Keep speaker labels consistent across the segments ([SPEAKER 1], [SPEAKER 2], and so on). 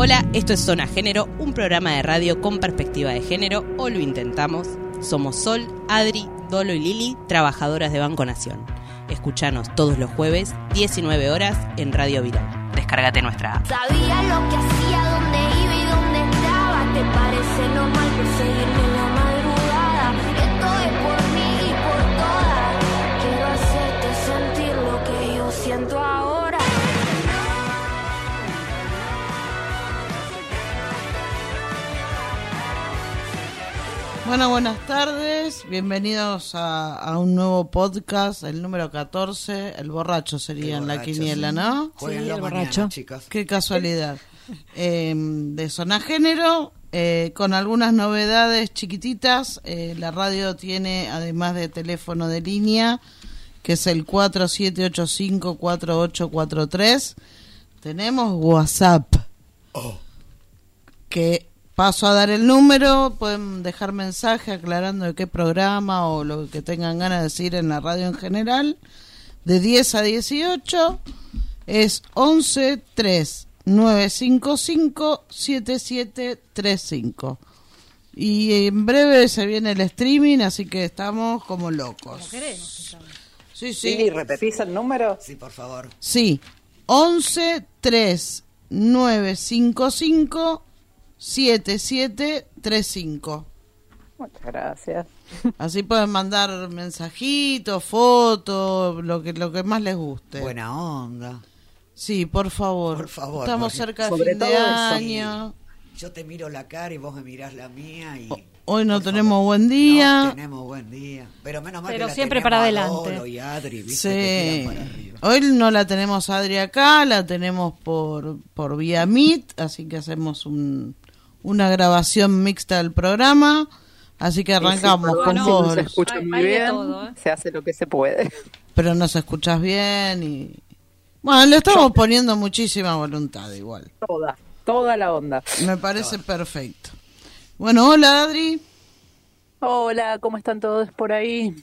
[SPEAKER 1] Hola, esto es Zona Género, un programa de radio con perspectiva de género, o lo intentamos. Somos Sol, Adri, Dolo y Lili, trabajadoras de Banco Nación. Escuchanos todos los jueves, 19 horas, en Radio Viral. Descárgate nuestra.
[SPEAKER 2] Sabía lo que hacía, dónde iba y dónde estaba. ¿Te parece normal perseguirme
[SPEAKER 3] Bueno, buenas tardes, bienvenidos a, a un nuevo podcast, el número 14, el borracho sería en la quiniela,
[SPEAKER 4] sí.
[SPEAKER 3] ¿no?
[SPEAKER 4] Jueguenlo
[SPEAKER 5] el
[SPEAKER 4] mañana,
[SPEAKER 5] borracho.
[SPEAKER 4] chicos.
[SPEAKER 3] Qué casualidad. Eh, de zona género, eh, con algunas novedades chiquititas, eh, la radio tiene, además de teléfono de línea, que es el 4785-4843, tenemos WhatsApp. que paso a dar el número, pueden dejar mensaje aclarando de qué programa o lo que tengan ganas de decir en la radio en general. De 10 a 18 es 11 3 955 7735. Y en breve se viene el streaming, así que estamos como locos. Sí, sí.
[SPEAKER 5] Lili, ¿repetís el número?
[SPEAKER 4] Sí, por favor.
[SPEAKER 3] Sí, 11 3 955 7735.
[SPEAKER 5] Muchas gracias.
[SPEAKER 3] Así pueden mandar mensajitos, fotos, lo que lo que más les guste.
[SPEAKER 4] Buena onda.
[SPEAKER 3] Sí, por favor.
[SPEAKER 4] Por favor,
[SPEAKER 3] Estamos cerca de fin de
[SPEAKER 5] todo eso.
[SPEAKER 3] año.
[SPEAKER 4] Yo te miro la cara y vos me mirás la mía y...
[SPEAKER 3] Hoy no
[SPEAKER 4] por
[SPEAKER 3] tenemos
[SPEAKER 4] favor.
[SPEAKER 3] buen día.
[SPEAKER 4] No tenemos buen día. Pero menos mal
[SPEAKER 6] Pero
[SPEAKER 4] que la
[SPEAKER 6] siempre para adelante.
[SPEAKER 4] Y Adri, ¿viste?
[SPEAKER 3] Sí.
[SPEAKER 4] para.
[SPEAKER 3] Hoy no la tenemos Adri acá, la tenemos por, por vía Meet, así que hacemos un, una grabación mixta del programa. Así que arrancamos con
[SPEAKER 5] no
[SPEAKER 3] vos,
[SPEAKER 5] se escucha
[SPEAKER 6] Hay-
[SPEAKER 5] muy
[SPEAKER 6] hay
[SPEAKER 5] bien,
[SPEAKER 6] todo, ¿eh?
[SPEAKER 5] se hace lo que se puede.
[SPEAKER 3] pero nos escuchas bien y... Bueno, le estamos poniendo muchísima voluntad igual.
[SPEAKER 5] Toda, toda la onda.
[SPEAKER 3] Me parece perfecto. Bueno, hola Adri,
[SPEAKER 5] Hola, ¿cómo están todos por ahí?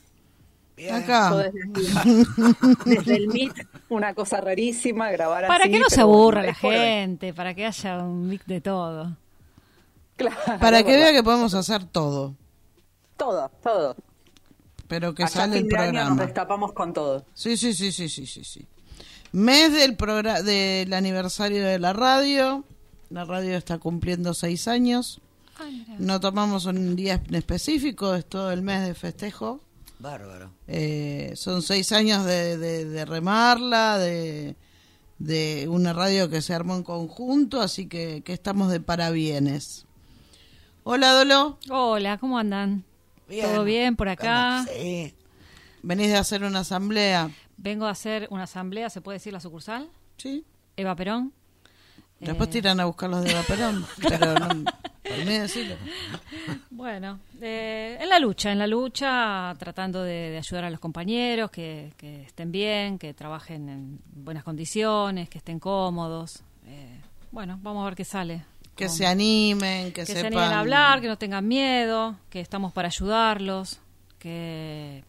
[SPEAKER 4] Bien.
[SPEAKER 3] acá.
[SPEAKER 5] Desde, el- desde el Meet, una cosa rarísima, grabar
[SPEAKER 6] Para
[SPEAKER 5] así.
[SPEAKER 6] que no se aburra la gente, para que haya un mix de todo.
[SPEAKER 5] Claro,
[SPEAKER 3] Para que vea que podemos hacer todo,
[SPEAKER 5] Todo, todo.
[SPEAKER 3] pero que
[SPEAKER 5] Allá
[SPEAKER 3] sale el
[SPEAKER 5] de año nos
[SPEAKER 3] programa.
[SPEAKER 5] destapamos con todo.
[SPEAKER 3] Sí, sí, sí, sí, sí, sí, sí. Mes del del aniversario de la radio. La radio está cumpliendo seis años. No tomamos un día en específico, es todo el mes de festejo.
[SPEAKER 4] Bárbaro.
[SPEAKER 3] Eh, son seis años de, de- de remarla, de, de una radio que se armó en conjunto, así que, que estamos de parabienes. Hola, Dolo.
[SPEAKER 6] Hola, ¿cómo andan?
[SPEAKER 4] Bien.
[SPEAKER 6] ¿Todo bien por acá?
[SPEAKER 4] Sí.
[SPEAKER 3] Venís de hacer una asamblea.
[SPEAKER 6] Vengo a hacer una asamblea, ¿se puede decir la sucursal?
[SPEAKER 3] Sí.
[SPEAKER 6] Eva Perón.
[SPEAKER 3] Después
[SPEAKER 6] Eh,
[SPEAKER 3] tiran a buscar los de Vaperón. pero no, por mí decirlo.
[SPEAKER 6] Bueno, eh, en la lucha, en la lucha, tratando de, de ayudar a los compañeros, que, que estén bien, que trabajen en buenas condiciones, que estén cómodos. Eh, bueno, vamos a ver qué sale.
[SPEAKER 3] Que se animen, que,
[SPEAKER 6] que se
[SPEAKER 3] sepan.
[SPEAKER 6] animen a hablar, que no tengan miedo, que estamos para ayudarlos, que,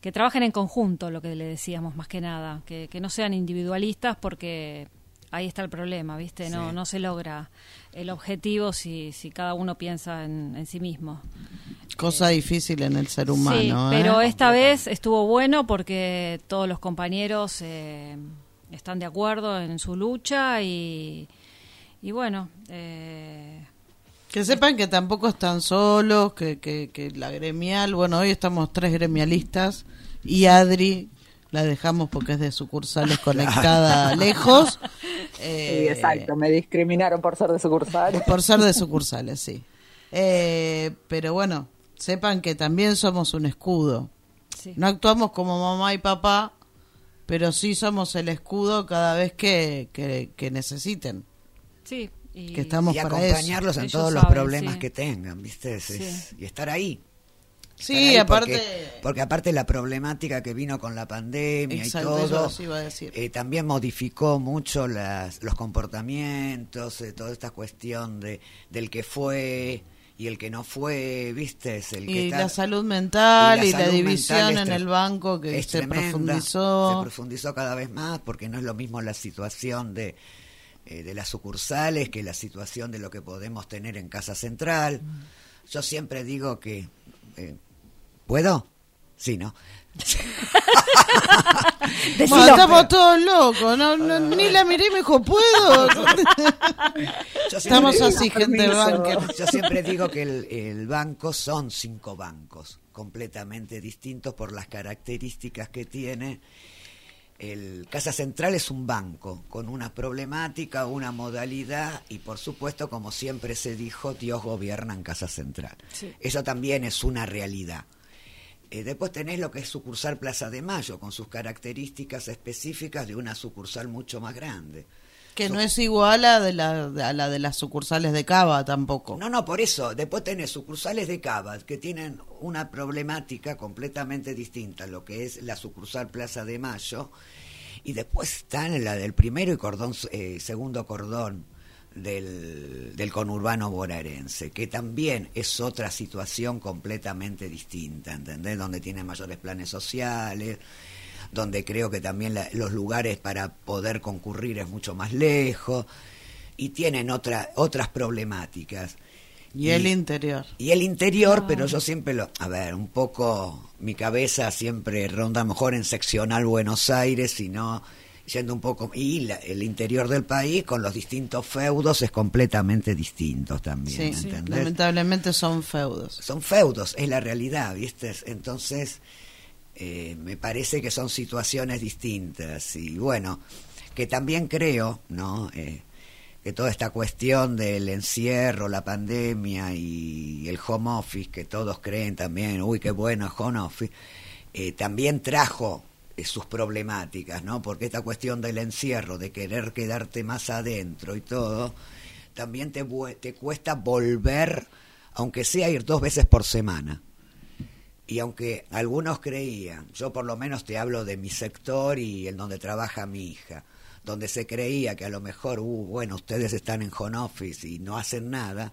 [SPEAKER 6] que trabajen en conjunto, lo que le decíamos más que nada, que, que no sean individualistas porque ahí está el problema, ¿viste? No,
[SPEAKER 4] Sí.
[SPEAKER 6] no se logra el objetivo si, si cada uno piensa en, en sí mismo.
[SPEAKER 3] Cosa difícil en el ser humano.
[SPEAKER 6] sí,
[SPEAKER 3] ¿eh?
[SPEAKER 6] pero esta vez estuvo bueno porque todos los compañeros eh, están de acuerdo en su lucha y, y bueno, eh,
[SPEAKER 3] Que sepan que tampoco están solos, que, que, que la gremial, bueno, hoy estamos tres gremialistas y Adri la dejamos porque es de sucursales conectada lejos.
[SPEAKER 5] Sí,
[SPEAKER 3] Eh,
[SPEAKER 5] exacto, me discriminaron por ser de sucursal.
[SPEAKER 3] Por ser de sucursales, sí. Eh, pero bueno, sepan que también somos un escudo.
[SPEAKER 6] sí.
[SPEAKER 3] No actuamos como mamá y papá, pero sí somos el escudo cada vez que, que, que necesiten.
[SPEAKER 6] Sí, y
[SPEAKER 3] Que estamos
[SPEAKER 4] y
[SPEAKER 3] para
[SPEAKER 4] acompañarlos en
[SPEAKER 6] Ellos
[SPEAKER 4] todos los problemas
[SPEAKER 6] sí.
[SPEAKER 4] que tengan, ¿viste? Es- es-
[SPEAKER 6] Sí.
[SPEAKER 4] y estar ahí.
[SPEAKER 3] Sí, aparte...
[SPEAKER 4] Porque, porque aparte la problemática que vino con la pandemia
[SPEAKER 3] Exacto,
[SPEAKER 4] y todo,
[SPEAKER 3] iba a decir.
[SPEAKER 4] eh, también modificó mucho las, los comportamientos, eh, toda esta cuestión de del que fue y el que no fue, ¿viste? Es el que
[SPEAKER 3] y
[SPEAKER 4] está-
[SPEAKER 3] la salud mental y la, división en el banco que
[SPEAKER 4] es
[SPEAKER 3] se
[SPEAKER 4] tremenda,
[SPEAKER 3] profundizó.
[SPEAKER 4] Se profundizó cada vez más porque no es lo mismo la situación de eh, de las sucursales que la situación de lo que podemos tener en Casa Central. Yo siempre digo que... eh, ¿Puedo? Sí, ¿no?
[SPEAKER 3] Bueno, estamos todos locos, no, no, ni la miré y me dijo, ¿puedo?
[SPEAKER 4] Yo
[SPEAKER 3] Estamos
[SPEAKER 4] siempre-
[SPEAKER 3] así, gente del banco.
[SPEAKER 4] Yo siempre digo que el, el banco son cinco bancos completamente distintos por las características que tiene. El Casa Central es un banco con una problemática, una modalidad y por supuesto, como siempre se dijo, Dios gobierna en Casa Central.
[SPEAKER 6] Sí.
[SPEAKER 4] Eso también es una realidad. Eh, después tenés lo que es sucursal Plaza de Mayo, con sus características específicas de una sucursal mucho más grande.
[SPEAKER 3] Que no es igual a, de la, a la de las sucursales de Cava tampoco.
[SPEAKER 4] No, no, por eso. Después tenés sucursales de Cava que tienen una problemática completamente distinta a lo que es la sucursal Plaza de Mayo. Y después están la del primero y cordón, eh, segundo cordón del, del conurbano bonaerense, que también es otra situación completamente distinta, ¿entendés? Donde tiene mayores planes sociales, donde creo que también la- los lugares para poder concurrir es mucho más lejos y tienen otra, otras problemáticas.
[SPEAKER 3] Y el interior.
[SPEAKER 4] Y el interior, pero yo siempre lo... A ver, un poco mi cabeza siempre ronda mejor en seccional Buenos Aires, sino yendo un poco... Y la- el interior del país con los distintos feudos es completamente distinto también,
[SPEAKER 3] Sí,
[SPEAKER 4] ¿entendés?
[SPEAKER 3] lamentablemente son feudos.
[SPEAKER 4] son feudos, es la realidad, ¿viste? Entonces, eh, me parece que son situaciones distintas. Y bueno, que también creo, ¿no? Eh, que toda esta cuestión del encierro, la pandemia y el home office, que todos creen también, uy, qué bueno home office, eh, también trajo sus problemáticas, ¿no? Porque esta cuestión del encierro, de querer quedarte más adentro y todo, también te cuesta volver, aunque sea ir dos veces por semana. Y aunque algunos creían, yo por lo menos te hablo de mi sector y en donde trabaja mi hija, donde se creía que a lo mejor, uh, bueno, ustedes están en home office y no hacen nada,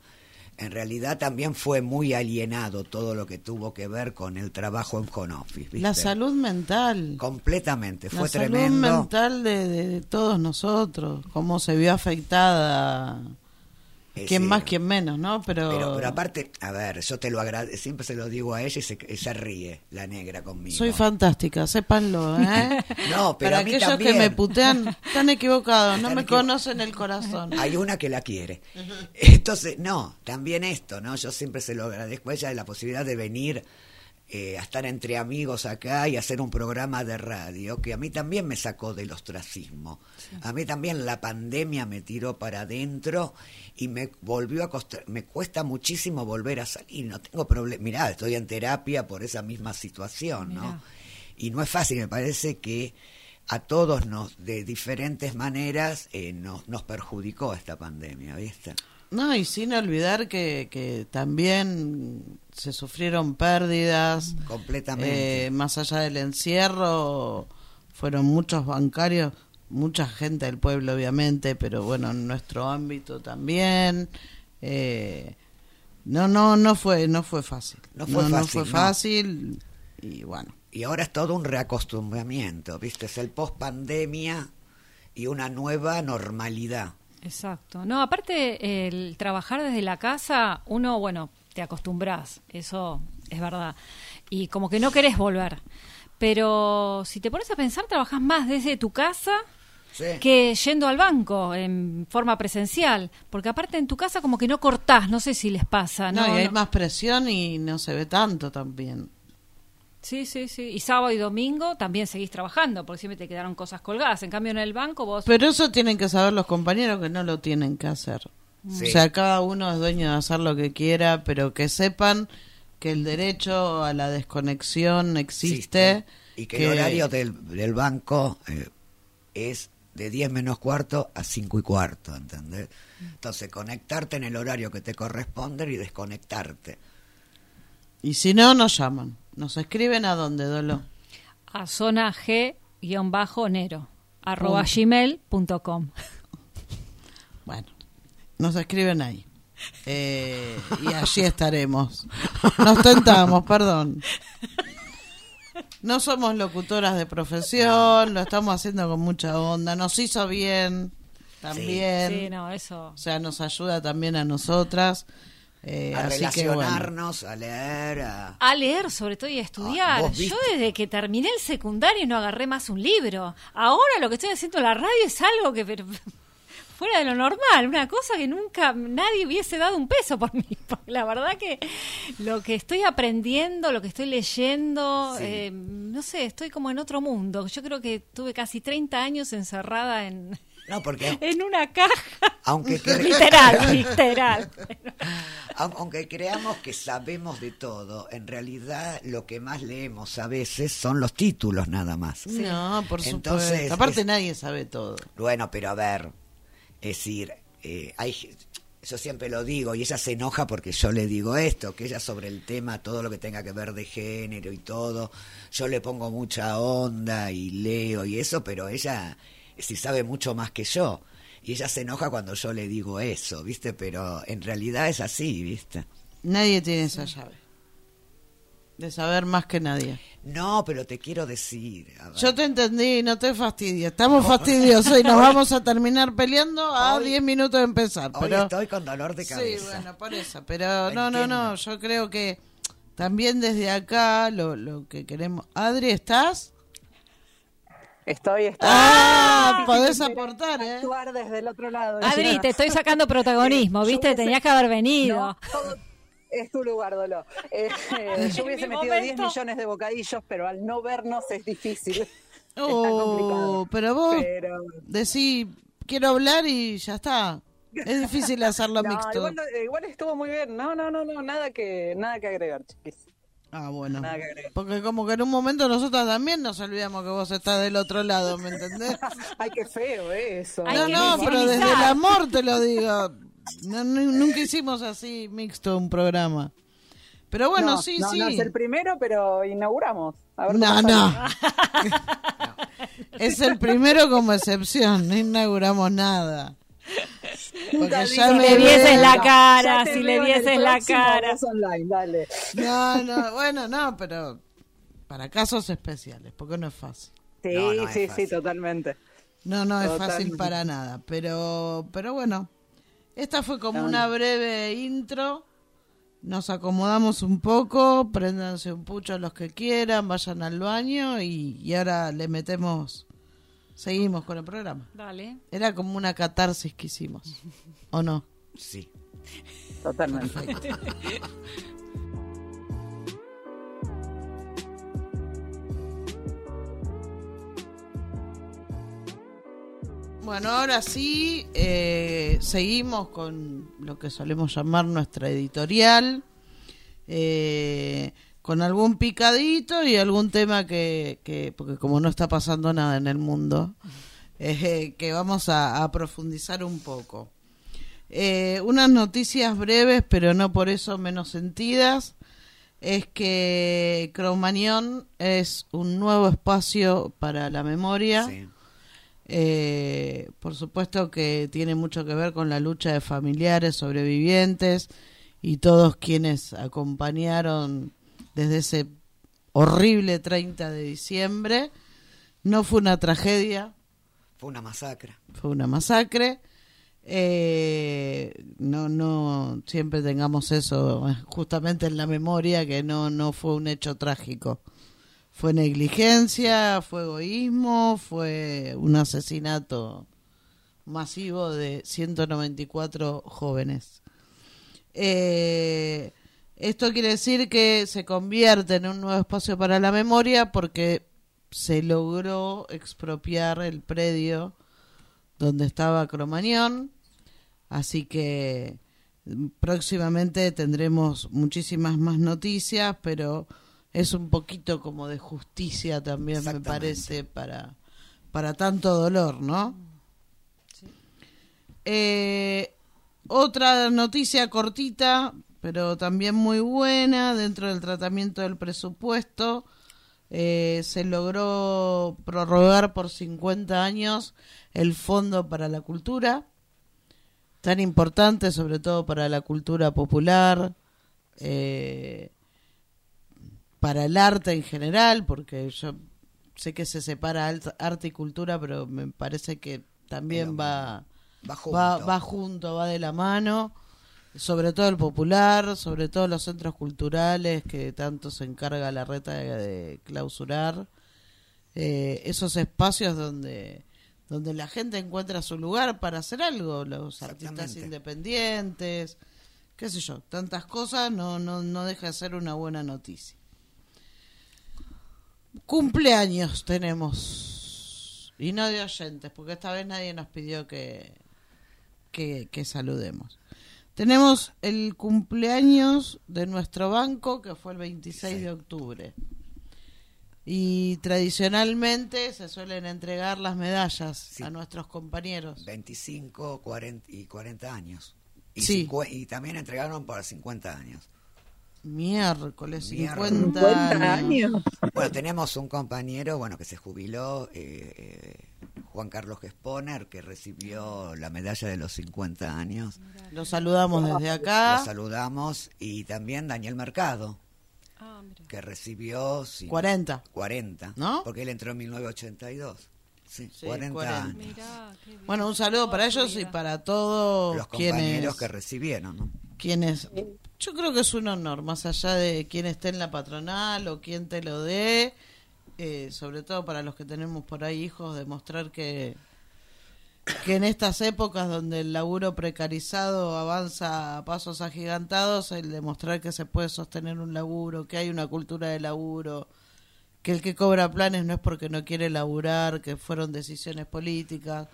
[SPEAKER 4] en realidad también fue muy alienado todo lo que tuvo que ver con el trabajo en home office. ¿viste?
[SPEAKER 3] La salud mental.
[SPEAKER 4] Completamente, fue
[SPEAKER 3] la salud
[SPEAKER 4] tremendo.
[SPEAKER 3] mental de, de todos nosotros, cómo se vio afectada, Quién más, quién menos, ¿no? Pero,
[SPEAKER 4] Pero, pero aparte, a ver, yo te lo agradezco, siempre se lo digo a ella y se, se ríe la negra conmigo.
[SPEAKER 3] soy fantástica, sépanlo, ¿eh?
[SPEAKER 4] No, pero
[SPEAKER 3] Para
[SPEAKER 4] a mí
[SPEAKER 3] aquellos
[SPEAKER 4] también.
[SPEAKER 3] que me putean, están equivocados, no
[SPEAKER 4] Están
[SPEAKER 3] me
[SPEAKER 4] equivo-
[SPEAKER 3] conocen el corazón.
[SPEAKER 4] Hay una que la quiere. Entonces, no, también esto, ¿no? Yo siempre se lo agradezco a ella de la posibilidad de venir eh, a estar entre amigos acá y hacer un programa de radio que a mí también me sacó del ostracismo. A mí también la pandemia me tiró para adentro y me volvió a costar, me cuesta muchísimo volver a salir, no tengo problema. Mirá, estoy en terapia por esa misma situación, ¿no? Y no es fácil, me parece que a todos nos, de diferentes maneras, eh, nos, nos perjudicó esta pandemia, ¿viste?
[SPEAKER 3] No, y sin olvidar que, que también se sufrieron pérdidas,
[SPEAKER 4] Completamente.
[SPEAKER 3] eh, más allá del encierro, fueron muchos bancarios, mucha gente del pueblo obviamente, pero bueno, en nuestro ámbito también. eh, no, no, no fue, no fue fácil.
[SPEAKER 4] No fue fácil,
[SPEAKER 3] fue
[SPEAKER 4] no.
[SPEAKER 3] fácil y bueno.
[SPEAKER 4] Y ahora es todo un reacostumbramiento, ¿viste? Es el post pandemia y una nueva normalidad.
[SPEAKER 6] Exacto. No, aparte, el trabajar desde la casa, uno, bueno, te acostumbras, eso es verdad. Y como que no querés volver. Pero si te pones a pensar, trabajas más desde tu casa
[SPEAKER 4] Sí.
[SPEAKER 6] que yendo al banco en forma presencial. Porque aparte en tu casa como que no cortás, no sé si les pasa.
[SPEAKER 3] No,
[SPEAKER 6] No,
[SPEAKER 3] y hay
[SPEAKER 6] No.
[SPEAKER 3] más presión y no se ve tanto también.
[SPEAKER 6] Sí, sí, sí. Y sábado y domingo también seguís trabajando, porque siempre te quedaron cosas colgadas. En cambio en el banco vos...
[SPEAKER 3] Pero eso tienen que saber los compañeros que no lo tienen que hacer.
[SPEAKER 4] Sí.
[SPEAKER 3] O sea, cada uno es dueño de hacer lo que quiera, pero que sepan que el derecho a la desconexión existe.
[SPEAKER 4] Y que, el horario del, del banco eh, es de 10 menos cuarto a 5 y cuarto, ¿entendés? Entonces, conectarte en el horario que te corresponde y desconectarte.
[SPEAKER 3] Y si no, nos llaman. Nos escriben a donde, Dolo.
[SPEAKER 6] a zona G-Nero, arroba gmail.com.
[SPEAKER 3] Bueno, nos escriben ahí. Eh, y allí estaremos. Nos tentamos, perdón. No somos locutoras de profesión, lo estamos haciendo con mucha onda. Nos hizo bien. también.
[SPEAKER 6] Sí, no, eso.
[SPEAKER 3] O sea, nos ayuda también a nosotras. Eh,
[SPEAKER 4] a
[SPEAKER 3] así que bueno.
[SPEAKER 4] relacionarnos, a leer, a...
[SPEAKER 6] A leer sobre todo y a estudiar.
[SPEAKER 4] Ah, ¿vos
[SPEAKER 6] Yo desde que terminé el secundario no agarré más un libro. Ahora lo que estoy haciendo en la radio es algo que pero, fuera de lo normal, una cosa que nunca nadie hubiese dado un peso por mí. Porque la verdad que lo que estoy aprendiendo, lo que estoy leyendo,
[SPEAKER 4] Sí.
[SPEAKER 6] eh, no sé, estoy como en otro mundo. Yo creo que tuve casi 30 años encerrada en,
[SPEAKER 4] No, porque
[SPEAKER 6] en una caja.
[SPEAKER 4] aunque, cre-
[SPEAKER 6] literal, literal.
[SPEAKER 4] Aun- Aunque creamos que sabemos de todo, en realidad lo que más leemos a veces son los títulos nada más.
[SPEAKER 3] No, por
[SPEAKER 4] Entonces,
[SPEAKER 3] supuesto. Aparte
[SPEAKER 4] es-
[SPEAKER 3] nadie sabe todo.
[SPEAKER 4] Bueno, pero a ver, es decir, eh, hay, yo siempre lo digo y ella se enoja porque yo le digo esto, que ella sobre el tema, todo lo que tenga que ver de género y todo, yo le pongo mucha onda y leo y eso, pero ella sí sabe mucho más que yo. Y ella se enoja cuando yo le digo eso, ¿viste? Pero en realidad es así, ¿viste?
[SPEAKER 3] Nadie tiene esa llave. De saber más que nadie.
[SPEAKER 4] No, pero te quiero decir.
[SPEAKER 3] Yo te entendí, no te fastidies. Estamos fastidiosos y nos vamos a terminar peleando a
[SPEAKER 4] Hoy-
[SPEAKER 3] 10 minutos de empezar.
[SPEAKER 4] Hoy
[SPEAKER 3] Pero...
[SPEAKER 4] estoy con dolor de cabeza.
[SPEAKER 3] Sí, bueno, por eso. Pero no, no, no. Yo creo que también desde acá lo, lo que queremos. Adri, ¿estás?
[SPEAKER 5] Estoy, estoy.
[SPEAKER 3] Ah, podés aportar, ¿eh?
[SPEAKER 5] actuar desde el otro lado.
[SPEAKER 6] Adri, te estoy sacando protagonismo, ¿viste?
[SPEAKER 5] hubiese-
[SPEAKER 6] Tenías que haber venido.
[SPEAKER 5] No, todo- es tu lugar, Dolo. Eh, eh, yo hubiese metido 10
[SPEAKER 6] momento.
[SPEAKER 5] millones de bocadillos, pero al no vernos es difícil. Está
[SPEAKER 3] Oh,
[SPEAKER 5] complicado.
[SPEAKER 3] pero vos
[SPEAKER 5] Pero-
[SPEAKER 3] decís, quiero hablar y ya está. Es difícil hacerlo
[SPEAKER 5] No,
[SPEAKER 3] mixto.
[SPEAKER 5] igual, igual estuvo muy bien. No, no, no, no, nada que, nada que agregar, chiquis.
[SPEAKER 3] Ah, bueno.
[SPEAKER 5] Nada que agregar.
[SPEAKER 3] Porque como que en un momento nosotros también nos olvidamos que vos estás del otro lado, ¿me entendés?
[SPEAKER 5] Ay, qué feo eso.
[SPEAKER 3] No,
[SPEAKER 6] que
[SPEAKER 3] no, pero desde el amor te lo digo. No, nunca hicimos así mixto un programa. Pero bueno,
[SPEAKER 5] no,
[SPEAKER 3] sí,
[SPEAKER 5] no,
[SPEAKER 3] sí.
[SPEAKER 5] No es el primero, pero inauguramos. A ver
[SPEAKER 3] No, no. es el primero como excepción, no inauguramos nada. Porque ya
[SPEAKER 6] Si le vieses la cara, si le vieses la cara.
[SPEAKER 5] Online, dale.
[SPEAKER 3] No, no, bueno, no, pero para casos especiales, porque no es fácil.
[SPEAKER 5] Sí,
[SPEAKER 4] No, no es
[SPEAKER 5] sí, sí,
[SPEAKER 4] fácil.
[SPEAKER 5] totalmente.
[SPEAKER 3] No, no es fácil para nada, pero, pero bueno, esta fue como una breve intro. Nos acomodamos un poco, préndanse un pucho los que quieran, vayan al baño y, y ahora le metemos, seguimos con el programa.
[SPEAKER 6] Dale.
[SPEAKER 3] Era como una catarsis que hicimos, ¿o no?
[SPEAKER 4] Sí.
[SPEAKER 5] Totalmente.
[SPEAKER 3] Bueno, ahora sí, eh, seguimos con lo que solemos llamar nuestra editorial, eh, con algún picadito y algún tema que, que porque como no está pasando nada en el mundo, eh, que vamos a, a profundizar un poco. Eh, unas noticias breves, pero no por eso menos sentidas, es que Cromañón es un nuevo espacio para la memoria.
[SPEAKER 4] sí.
[SPEAKER 3] Eh, por supuesto que tiene mucho que ver con la lucha de familiares, sobrevivientes y todos quienes acompañaron desde ese horrible 30 de diciembre. No fue una tragedia,
[SPEAKER 4] Fue una masacre.
[SPEAKER 3] fue una masacre. Eh, no, no, siempre tengamos eso eh, justamente en la memoria que no, no fue un hecho trágico. Fue negligencia, fue egoísmo, fue un asesinato masivo de 194 jóvenes. Eh, esto quiere decir que se convierte en un nuevo espacio para la memoria porque se logró expropiar el predio donde estaba Cromañón, así que mm, próximamente tendremos muchísimas más noticias, pero es un poquito como de justicia también, me parece, para, para tanto dolor, ¿no? Eh, otra noticia cortita, pero también muy buena dentro del tratamiento del presupuesto. eh, se logró prorrogar por 50 años el Fondo para la Cultura, tan importante sobre todo para la cultura popular, eh, para el arte en general, porque yo sé que se separa arte y cultura, pero me parece que también va
[SPEAKER 4] Va junto.
[SPEAKER 3] va, va junto, va de la mano, sobre todo el popular, sobre todo los centros culturales que tanto se encarga la reta de, de clausurar, eh, esos espacios donde donde la gente encuentra su lugar para hacer algo, los artistas independientes, qué sé yo, tantas cosas no, no, no deja de ser una buena noticia. Cumpleaños tenemos, y no de oyentes, porque esta vez nadie nos pidió que, que, que saludemos. Tenemos el cumpleaños de nuestro banco, que fue el 26 de octubre. Y tradicionalmente se suelen entregar las medallas
[SPEAKER 4] Sí.
[SPEAKER 3] a nuestros compañeros.
[SPEAKER 4] 25 40 y 40 años. Y,
[SPEAKER 3] Sí.
[SPEAKER 4] y también entregaron para 50 años.
[SPEAKER 3] Miércoles,
[SPEAKER 4] Miércoles.
[SPEAKER 3] 50,
[SPEAKER 5] 50
[SPEAKER 3] años.
[SPEAKER 4] Bueno, tenemos un compañero, bueno, que se jubiló, eh, eh, Juan Carlos Gesponer, que recibió la medalla de los 50 años.
[SPEAKER 3] Los saludamos desde
[SPEAKER 4] Lo
[SPEAKER 3] acá.
[SPEAKER 4] saludamos. Y también Daniel Mercado,
[SPEAKER 6] Ah, mira.
[SPEAKER 4] que recibió... cin-
[SPEAKER 3] 40.
[SPEAKER 4] 40.
[SPEAKER 3] ¿No?
[SPEAKER 4] Porque él entró en 1982. Sí,
[SPEAKER 3] Sí,
[SPEAKER 4] 40,
[SPEAKER 3] 40.
[SPEAKER 4] años.
[SPEAKER 6] Mirá.
[SPEAKER 3] Bueno, un saludo para
[SPEAKER 6] su
[SPEAKER 3] ellos y para todos
[SPEAKER 4] Los compañeros
[SPEAKER 3] quienes,
[SPEAKER 4] que recibieron, ¿no?
[SPEAKER 3] quienes... Yo creo que es un honor, más allá de quién esté en la patronal o quién te lo dé, eh, sobre todo para los que tenemos por ahí hijos, demostrar que, que en estas épocas donde el laburo precarizado avanza a pasos agigantados, el demostrar que se puede sostener un laburo, que hay una cultura de laburo, que el que cobra planes no es porque no quiere laburar, que fueron decisiones políticas.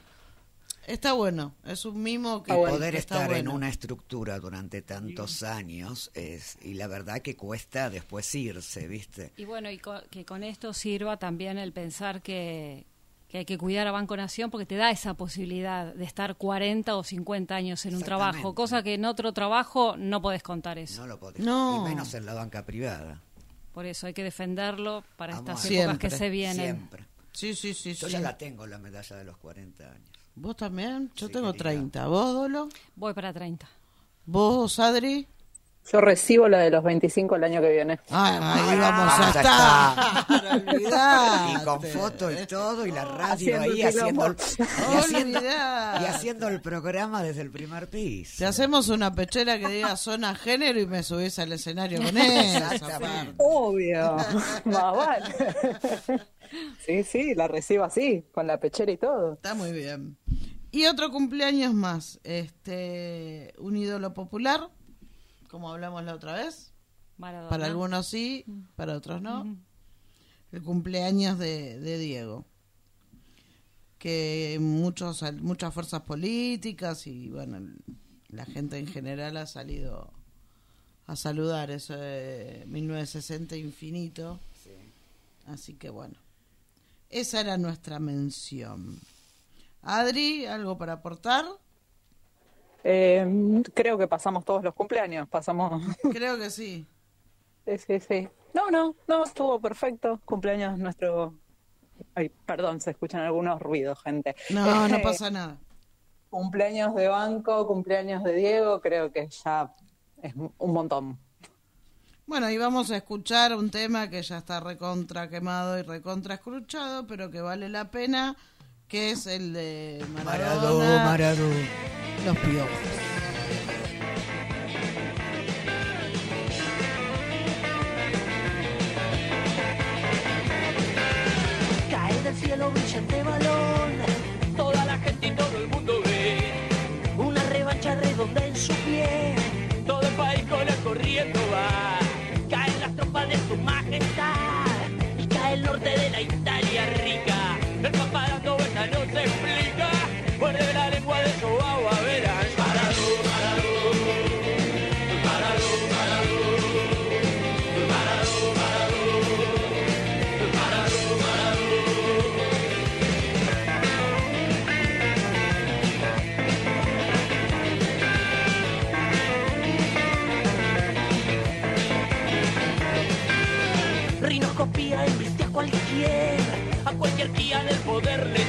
[SPEAKER 3] Está bueno, es un mimo que
[SPEAKER 4] Y
[SPEAKER 5] bueno,
[SPEAKER 4] poder
[SPEAKER 3] está
[SPEAKER 4] estar en una estructura durante tantos años es y la verdad que cuesta después irse, ¿viste?
[SPEAKER 6] Y bueno, y co- que con esto sirva también el pensar que, que hay que cuidar a Banco Nación porque te da esa posibilidad de estar 40 o 50 años en un trabajo, cosa que en otro trabajo no podés contar eso.
[SPEAKER 4] No lo podés.
[SPEAKER 3] No.
[SPEAKER 4] Y menos en la banca privada.
[SPEAKER 6] Por eso hay que defenderlo para
[SPEAKER 4] Vamos
[SPEAKER 6] estas épocas
[SPEAKER 3] Siempre,
[SPEAKER 6] que se vienen.
[SPEAKER 4] Siempre.
[SPEAKER 3] Sí, sí, sí.
[SPEAKER 4] Yo
[SPEAKER 3] sí.
[SPEAKER 4] ya la tengo la medalla de los 40 años.
[SPEAKER 3] ¿Vos también? Yo
[SPEAKER 4] Sí,
[SPEAKER 3] tengo
[SPEAKER 4] querida.
[SPEAKER 3] 30. ¿Vos, Dolo?
[SPEAKER 6] Voy para 30.
[SPEAKER 3] ¿Vos, Adri?
[SPEAKER 5] Yo recibo la de los 25 el año que viene.
[SPEAKER 3] Ay, ahí
[SPEAKER 4] Ah,
[SPEAKER 3] vamos a
[SPEAKER 4] ya
[SPEAKER 3] estar.
[SPEAKER 4] Y con foto y todo, y la radio
[SPEAKER 5] Haciendo
[SPEAKER 4] ahí haciendo el, y, haciendo, y haciendo el programa desde el primer piso.
[SPEAKER 3] Te hacemos una pechera que diga zona género y me subís al escenario con ella.
[SPEAKER 4] Exactamente.
[SPEAKER 5] Obvio. Más vale. Sí, sí, la recibo así, con la pechera y todo.
[SPEAKER 3] Está muy bien. Y otro cumpleaños más. Este, un ídolo popular, como hablamos la otra vez.
[SPEAKER 6] Maradona.
[SPEAKER 3] Para algunos sí, para otros no. El cumpleaños de, de Diego. Que muchos, muchas fuerzas políticas y bueno, la gente en general ha salido a saludar eso de 1960 infinito. Así que bueno, esa era nuestra mención. Adri, ¿algo para aportar?
[SPEAKER 5] Eh, creo que pasamos todos los cumpleaños, pasamos.
[SPEAKER 3] Creo que sí.
[SPEAKER 5] Sí, sí, sí. No, no, no, estuvo perfecto. Cumpleaños nuestro. Ay, perdón, se escuchan algunos ruidos, gente.
[SPEAKER 3] No, no
[SPEAKER 5] Eh,
[SPEAKER 3] pasa nada.
[SPEAKER 5] Cumpleaños de Banco, cumpleaños de Diego, creo que ya es un montón.
[SPEAKER 3] Bueno, y vamos a escuchar un tema que ya está recontra quemado y recontra escruchado, pero que vale la pena, que es el de
[SPEAKER 4] Maradó,
[SPEAKER 3] Maradona,
[SPEAKER 4] Maradó.
[SPEAKER 3] Los Piojos.
[SPEAKER 7] Cae del cielo brillante balón, poderle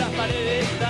[SPEAKER 7] las paredes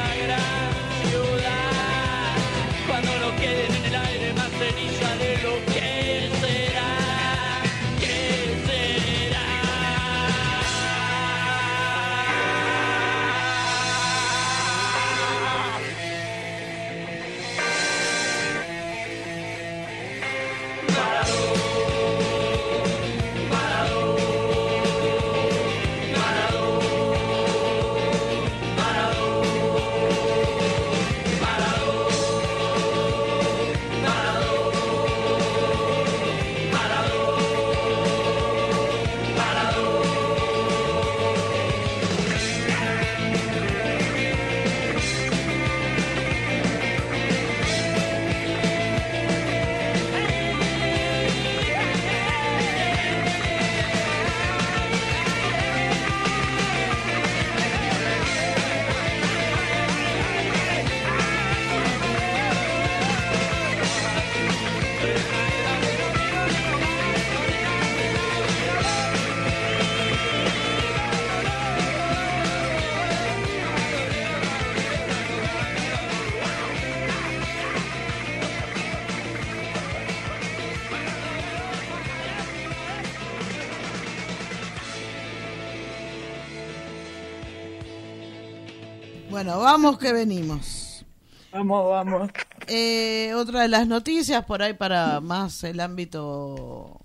[SPEAKER 3] Bueno, vamos que venimos.
[SPEAKER 5] Vamos, vamos.
[SPEAKER 3] Eh, otra de las noticias por ahí para más el ámbito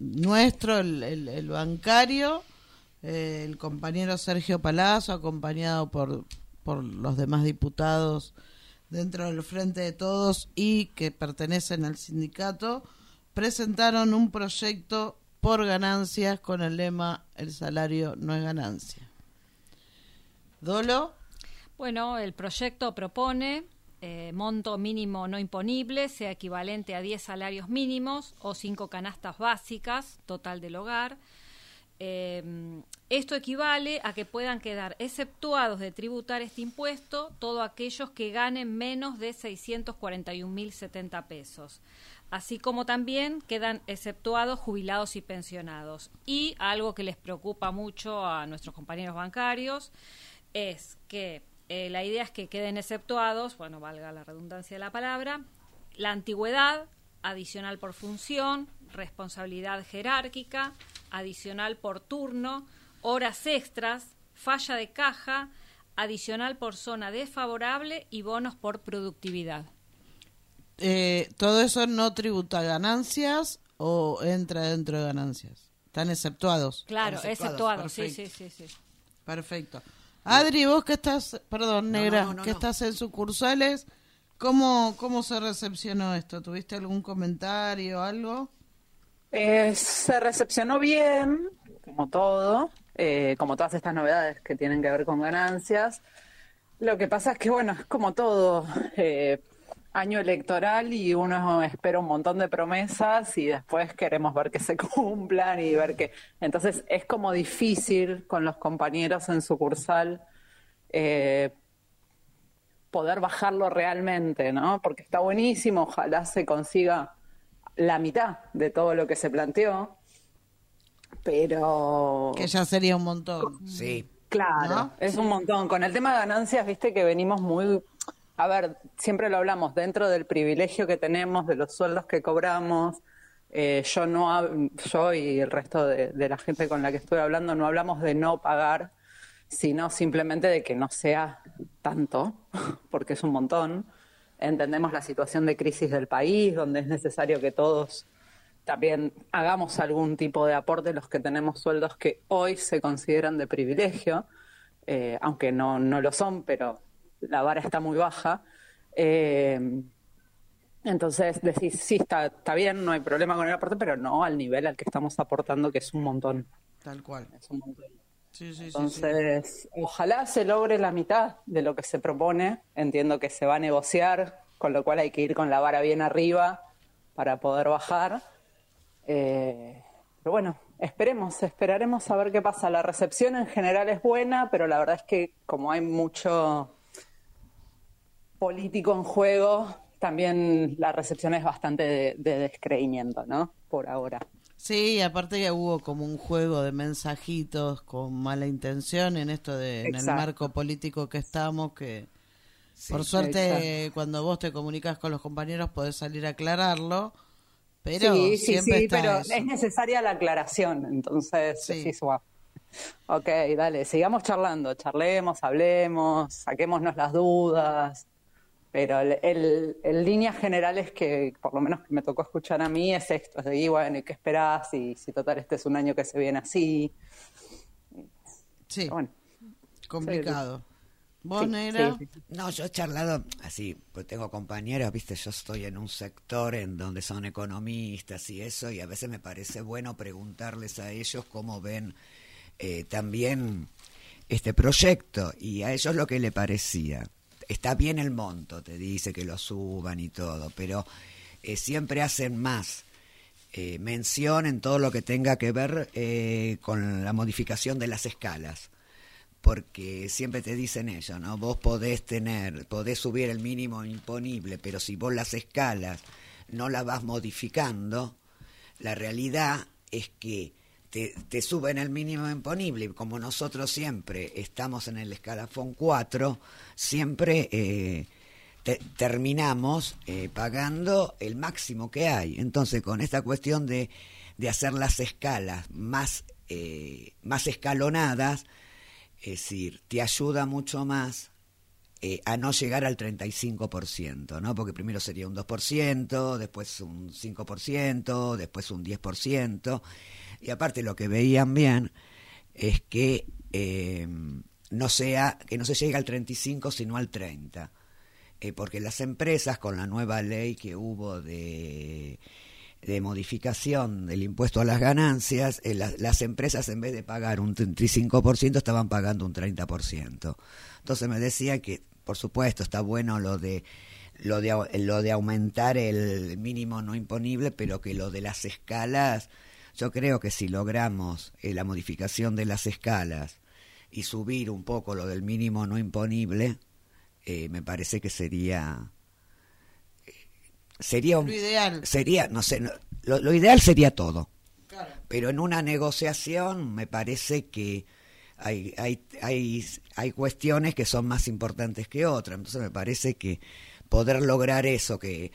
[SPEAKER 3] nuestro, el, el- el bancario, eh, el compañero Sergio Palazzo, acompañado por, por los demás diputados dentro del Frente de Todos y que pertenecen al sindicato, presentaron un proyecto por ganancias con el lema El salario no es ganancia. Dolo,
[SPEAKER 6] Bueno, el proyecto propone eh, monto mínimo no imponible sea equivalente a 10 salarios mínimos o 5 canastas básicas total del hogar. Eh, esto equivale a que puedan quedar exceptuados de tributar este impuesto todos aquellos que ganen menos de 641.070 pesos, así como también quedan exceptuados jubilados y pensionados. Y algo que les preocupa mucho a nuestros compañeros bancarios es que eh, la idea es que queden exceptuados, bueno, valga la redundancia de la palabra, la antigüedad, adicional por función, responsabilidad jerárquica, adicional por turno, horas extras, falla de caja, adicional por zona desfavorable y bonos por productividad.
[SPEAKER 3] eh, ¿todo eso no tributa ganancias o entra dentro de ganancias? Están exceptuados.
[SPEAKER 6] Claro,
[SPEAKER 4] Exceptuados,
[SPEAKER 6] exceptuado, sí, sí, sí, sí.
[SPEAKER 3] Perfecto. Adri, vos que estás, perdón,
[SPEAKER 4] No,
[SPEAKER 3] negra,
[SPEAKER 4] no, no,
[SPEAKER 3] que
[SPEAKER 4] no.
[SPEAKER 3] estás en sucursales, ¿cómo, ¿cómo se recepcionó esto? ¿Tuviste algún comentario, algo?
[SPEAKER 5] Eh, se recepcionó bien, como todo, eh, como todas estas novedades que tienen que ver con ganancias. Lo que pasa es que, bueno, es como todo, eh, año electoral y uno espera un montón de promesas y después queremos ver que se cumplan y ver que... Entonces es como difícil con los compañeros en sucursal eh, poder bajarlo realmente, ¿no? Porque está buenísimo, ojalá se consiga la mitad de todo lo que se planteó, pero
[SPEAKER 3] Que ya sería un montón.
[SPEAKER 4] Sí.
[SPEAKER 5] claro,
[SPEAKER 3] ¿no?
[SPEAKER 5] es un montón. Con el tema de ganancias, viste que venimos muy, a ver, siempre lo hablamos, dentro del privilegio que tenemos, de los sueldos que cobramos, eh, yo no yo y el resto de, de la gente con la que estoy hablando no hablamos de no pagar, sino simplemente de que no sea tanto, porque es un montón. Entendemos la situación de crisis del país, donde es necesario que todos también hagamos algún tipo de aporte los que tenemos sueldos que hoy se consideran de privilegio, eh, aunque no, no lo son, pero la vara está muy baja. Eh, entonces decís, sí, está, está bien, no hay problema con el aporte, pero no al nivel al que estamos aportando, que es un montón.
[SPEAKER 3] Tal cual.
[SPEAKER 5] Es un montón.
[SPEAKER 3] Sí, sí.
[SPEAKER 5] Entonces, ojalá se logre la mitad de lo que se propone. Entiendo que se va a negociar, con lo cual hay que ir con la vara bien arriba para poder bajar. Eh, pero bueno, esperemos, esperaremos a ver qué pasa. La recepción en general es buena, pero la verdad es que como hay mucho político en juego, también la recepción es bastante de, de descreimiento, ¿no? Por ahora.
[SPEAKER 3] Sí, aparte que hubo como un juego de mensajitos con mala intención en esto de en el marco político que estamos que por suerte cuando vos te comunicas con los compañeros podés salir a aclararlo, pero
[SPEAKER 5] sí,
[SPEAKER 3] siempre
[SPEAKER 5] sí,
[SPEAKER 3] está
[SPEAKER 5] pero
[SPEAKER 3] eso.
[SPEAKER 5] es necesaria la aclaración. Entonces,
[SPEAKER 3] Sí.
[SPEAKER 5] "Guau". ok, dale, sigamos charlando, charlemos, hablemos, saquémonos las dudas. Pero el, el- en líneas generales que por lo menos que me tocó escuchar a mí es esto, es de, y bueno, ¿y qué esperás? Y si total este es un año que se viene así.
[SPEAKER 3] Sí,
[SPEAKER 5] bueno,
[SPEAKER 3] complicado. ¿Vos,
[SPEAKER 5] Sí,
[SPEAKER 3] negra?
[SPEAKER 5] sí, sí.
[SPEAKER 4] No, yo he charlado así, pues tengo compañeros, viste, yo estoy en un sector en donde son economistas y eso, y a veces me parece bueno preguntarles a ellos cómo ven eh, también este proyecto, y a ellos lo que le parecía. Está bien el monto, te dice que lo suban y todo, pero eh, siempre hacen más eh, mención en todo lo que tenga que ver eh, con la modificación de las escalas porque siempre te dicen eso, ¿no? Vos podés tener, podés subir el mínimo imponible, pero si vos las escalas no las vas modificando, la realidad es que te, te suben el mínimo imponible como nosotros siempre estamos en el escalafón 4, siempre eh, te- terminamos eh, pagando el máximo que hay. Entonces, con esta cuestión de, de hacer las escalas más, eh, más escalonadas, es decir, te ayuda mucho más eh, a no llegar al 35%, ¿no? Porque primero sería un 2%, después un 5%, después un 10%. Y aparte lo que veían bien es que eh, no sea que no se llegue al 35 sino al 30. Eh, porque las empresas con la nueva ley que hubo de de modificación del impuesto a las ganancias, eh, la- las empresas en vez de pagar un 35% estaban pagando un 30%. Entonces me decía que, por supuesto, está bueno lo de lo de lo de aumentar el mínimo no imponible, pero que lo de las escalas, yo creo que si logramos eh, la modificación de las escalas y subir un poco lo del mínimo no imponible, eh, me parece que sería sería un,
[SPEAKER 3] Lo ideal.
[SPEAKER 4] sería no sé no- lo, lo ideal sería todo pero en una negociación me parece que hay, hay, hay, hay cuestiones que son más importantes que otras. Entonces me parece que poder lograr eso, que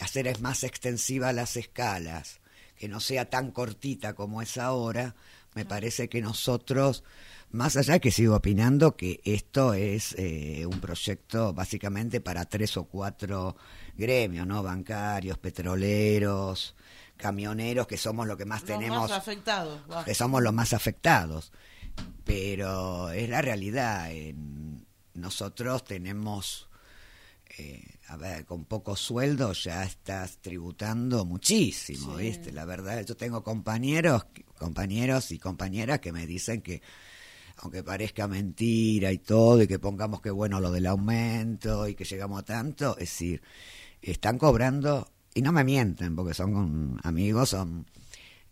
[SPEAKER 4] hacer es más extensiva las escalas, que no sea tan cortita como es ahora, me parece que nosotros, más allá que sigo opinando que esto es eh, un proyecto básicamente para tres o cuatro gremios, ¿no? Bancarios, petroleros, camioneros, que somos lo que más
[SPEAKER 3] Los
[SPEAKER 4] tenemos
[SPEAKER 3] más afectados.
[SPEAKER 4] que somos los más afectados. Pero es la realidad. en- nosotros tenemos, eh, a ver, con poco sueldo ya estás tributando muchísimo, ¿viste? La verdad, yo tengo compañeros, compañeros y compañeras que me dicen que aunque parezca mentira y todo, y que pongamos que bueno lo del aumento y que llegamos a tanto, es decir, están cobrando, y no me mienten, porque son con amigos, son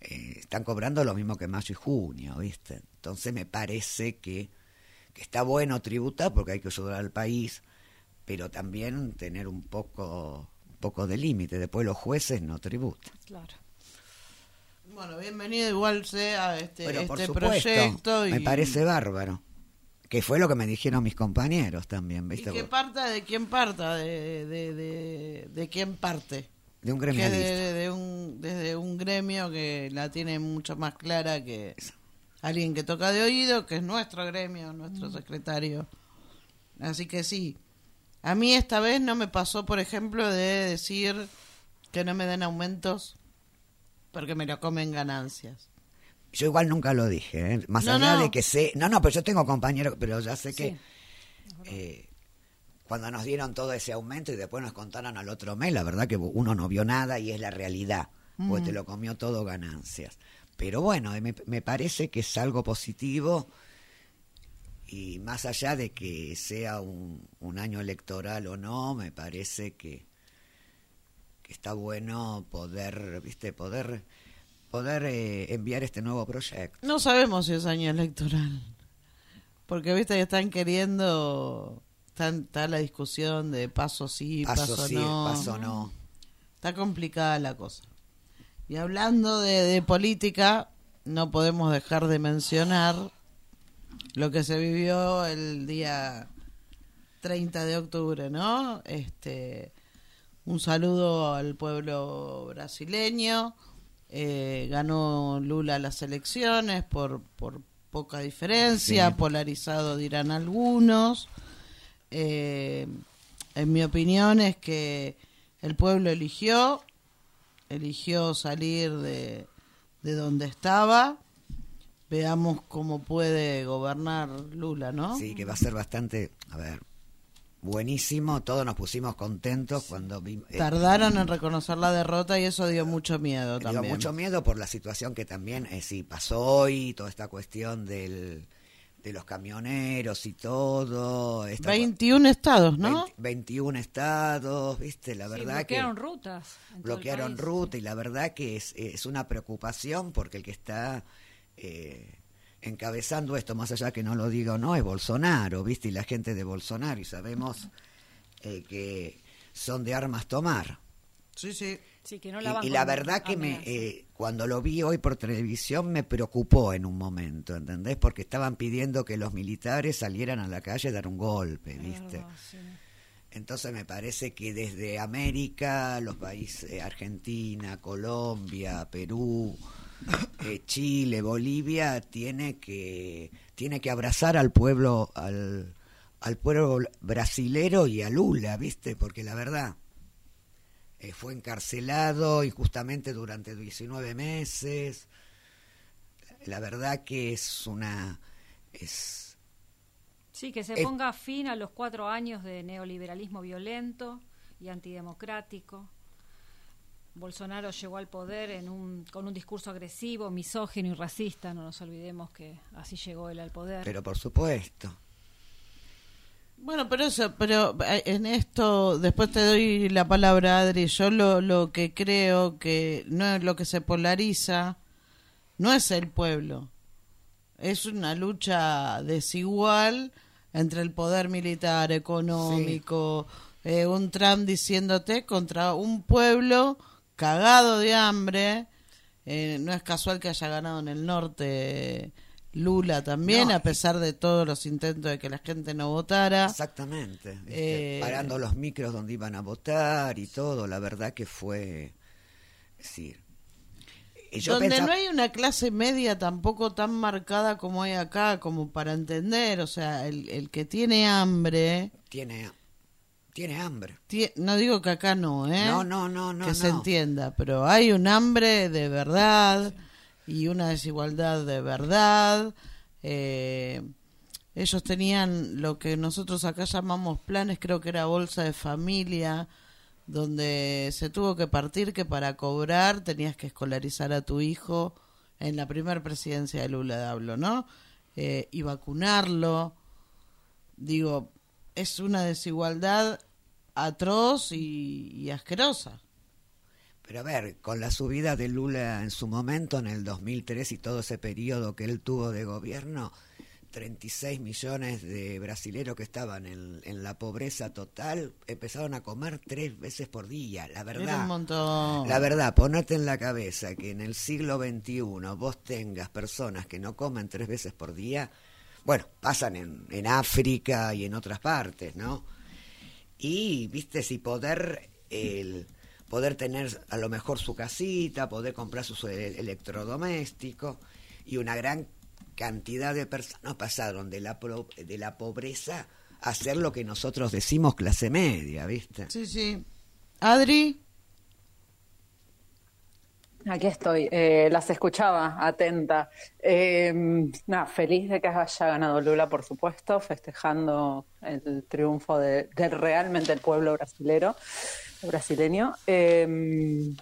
[SPEAKER 4] eh, están cobrando lo mismo que mayo y junio, ¿viste? Entonces me parece que, que está bueno tributar porque hay que ayudar al país, pero también tener un poco, un poco de límite. Después los jueces no tributan.
[SPEAKER 6] Claro.
[SPEAKER 3] Bueno, bienvenido igual sea este,
[SPEAKER 4] Bueno, por
[SPEAKER 3] este
[SPEAKER 4] supuesto,
[SPEAKER 3] proyecto. Y,
[SPEAKER 4] me parece bárbaro. Que fue lo que me dijeron mis compañeros también,
[SPEAKER 3] Y que parta de quién parta, de, de, de, de quién parte.
[SPEAKER 4] De un
[SPEAKER 3] de, de un, desde un gremio que la tiene mucho más clara que alguien que toca de oído, que es nuestro gremio, nuestro secretario. Así que sí. A mí esta vez no me pasó, por ejemplo, de decir que no me den aumentos porque me lo comen ganancias.
[SPEAKER 4] Yo igual nunca lo dije, ¿eh? más
[SPEAKER 3] No,
[SPEAKER 4] allá
[SPEAKER 3] no.
[SPEAKER 4] de que sé, no, no, pero yo tengo compañeros, pero ya sé que
[SPEAKER 6] Sí.
[SPEAKER 4] eh, cuando nos dieron todo ese aumento y después nos contaron al otro mes, la verdad que uno no vio nada y es la realidad, porque te lo comió todo ganancias. Pero bueno, eh, me, me parece que es algo positivo y más allá de que sea un, un año electoral o no, me parece que, que está bueno poder, viste, poder poder eh, enviar este nuevo proyecto.
[SPEAKER 3] No sabemos si es año electoral. Porque, viste, que están queriendo. Está, está la discusión de paso sí, paso,
[SPEAKER 4] Paso sí,
[SPEAKER 3] no.
[SPEAKER 4] paso no.
[SPEAKER 3] Está complicada la cosa. Y hablando de, de política, no podemos dejar de mencionar lo que se vivió el día 30 de octubre, ¿no? Este, un saludo al pueblo brasileño. Eh, ganó Lula las elecciones por, por poca diferencia,
[SPEAKER 4] Sí.
[SPEAKER 3] polarizado dirán algunos. Eh, en mi opinión es que el pueblo eligió, eligió salir de, de donde estaba. Veamos cómo puede gobernar Lula, ¿no?
[SPEAKER 4] Sí, que va a ser bastante, a ver, buenísimo. Todos nos pusimos contentos cuando vimos.
[SPEAKER 3] Tardaron en reconocer la derrota y eso dio mucho miedo
[SPEAKER 4] dio
[SPEAKER 3] también.
[SPEAKER 4] mucho miedo por la situación que también eh, sí pasó hoy, toda esta cuestión del, de los camioneros y todo. Esta,
[SPEAKER 3] 21 estados, ¿no?
[SPEAKER 4] 20 21 estados, viste, la
[SPEAKER 6] Sí,
[SPEAKER 4] verdad
[SPEAKER 6] bloquearon
[SPEAKER 4] que
[SPEAKER 6] rutas. todo el
[SPEAKER 4] bloquearon ruta y la verdad que es, es una preocupación porque el que está eh, encabezando esto, más allá que no lo diga o no, es Bolsonaro, viste, y la gente de Bolsonaro y sabemos eh, que son de armas tomar.
[SPEAKER 3] Sí, sí.
[SPEAKER 6] Sí, que no
[SPEAKER 4] Y-
[SPEAKER 6] la van
[SPEAKER 4] y, la verdad que me eh, cuando lo vi hoy por televisión me preocupó en un momento, ¿entendés? Porque estaban pidiendo que los militares salieran a la calle a dar un golpe, ¿viste?
[SPEAKER 6] verdad, sí.
[SPEAKER 4] Entonces me parece que desde América, los países, eh, Argentina, Colombia, Perú, eh, Chile, Bolivia, tiene que, tiene que abrazar al pueblo, al, al pueblo brasilero y a Lula, ¿viste? Porque la verdad, eh, fue encarcelado injustamente durante 19 meses. La verdad que es una... Es,
[SPEAKER 6] Sí, que se ponga fin a los cuatro años de neoliberalismo violento y antidemocrático. Bolsonaro llegó al poder en un, con un discurso agresivo, misógino y racista. No nos olvidemos que así llegó él al poder.
[SPEAKER 4] pero por supuesto.
[SPEAKER 3] Bueno, pero eso, pero eh, en esto, después te doy la palabra, Adri. Yo lo, lo que creo que no es lo que se polariza, no es el pueblo. Es una lucha desigual entre el poder militar, económico, eh, un Trump diciéndote contra un pueblo cagado de hambre. Eh, no es casual que haya ganado en el norte Lula también,
[SPEAKER 4] No,
[SPEAKER 3] a pesar de todos los intentos de que la gente no votara.
[SPEAKER 4] Exactamente.
[SPEAKER 3] Eh,
[SPEAKER 4] Parando los micros donde iban a votar y todo, la verdad que fue. Yo
[SPEAKER 3] donde
[SPEAKER 4] pensaba-
[SPEAKER 3] no hay una clase media tampoco tan marcada como hay acá, como para entender, o sea, el, el que tiene hambre,
[SPEAKER 4] Tiene, tiene hambre.
[SPEAKER 3] no digo que acá no, ¿eh?
[SPEAKER 4] No, no, no, no.
[SPEAKER 3] que se entienda, pero hay un hambre de verdad y una desigualdad de verdad. Eh, ellos tenían lo que nosotros acá llamamos planes, creo que era bolsa de familia, donde se tuvo que partir que para cobrar tenías que escolarizar a tu hijo en la primera presidencia de Lula, hablo, ¿no? Eh, y vacunarlo. Digo, es una desigualdad atroz y, y asquerosa.
[SPEAKER 4] Pero a ver, con la subida de Lula en su momento, en el 2003 y todo ese periodo que él tuvo de gobierno, 36 millones de brasileros que estaban en, en la pobreza total empezaron a comer tres veces por día. La
[SPEAKER 3] Era
[SPEAKER 4] verdad.
[SPEAKER 3] un montón.
[SPEAKER 4] La verdad, ponete en la cabeza que en el siglo XXI vos tengas personas que no comen tres veces por día, bueno, pasan en, en África y en otras partes, ¿no? Y, viste, si poder, el, poder tener a lo mejor su casita, poder comprar sus ele- electrodomésticos y una gran cantidad de personas pasaron de la, pro- de la pobreza a ser lo que nosotros decimos clase media, ¿viste?
[SPEAKER 3] Sí, sí. Adri,
[SPEAKER 5] Aquí estoy, eh, las escuchaba, atenta. Eh, nada, feliz de que haya ganado Lula, por supuesto, festejando el triunfo de, de realmente el pueblo brasilero, brasileño. Eh,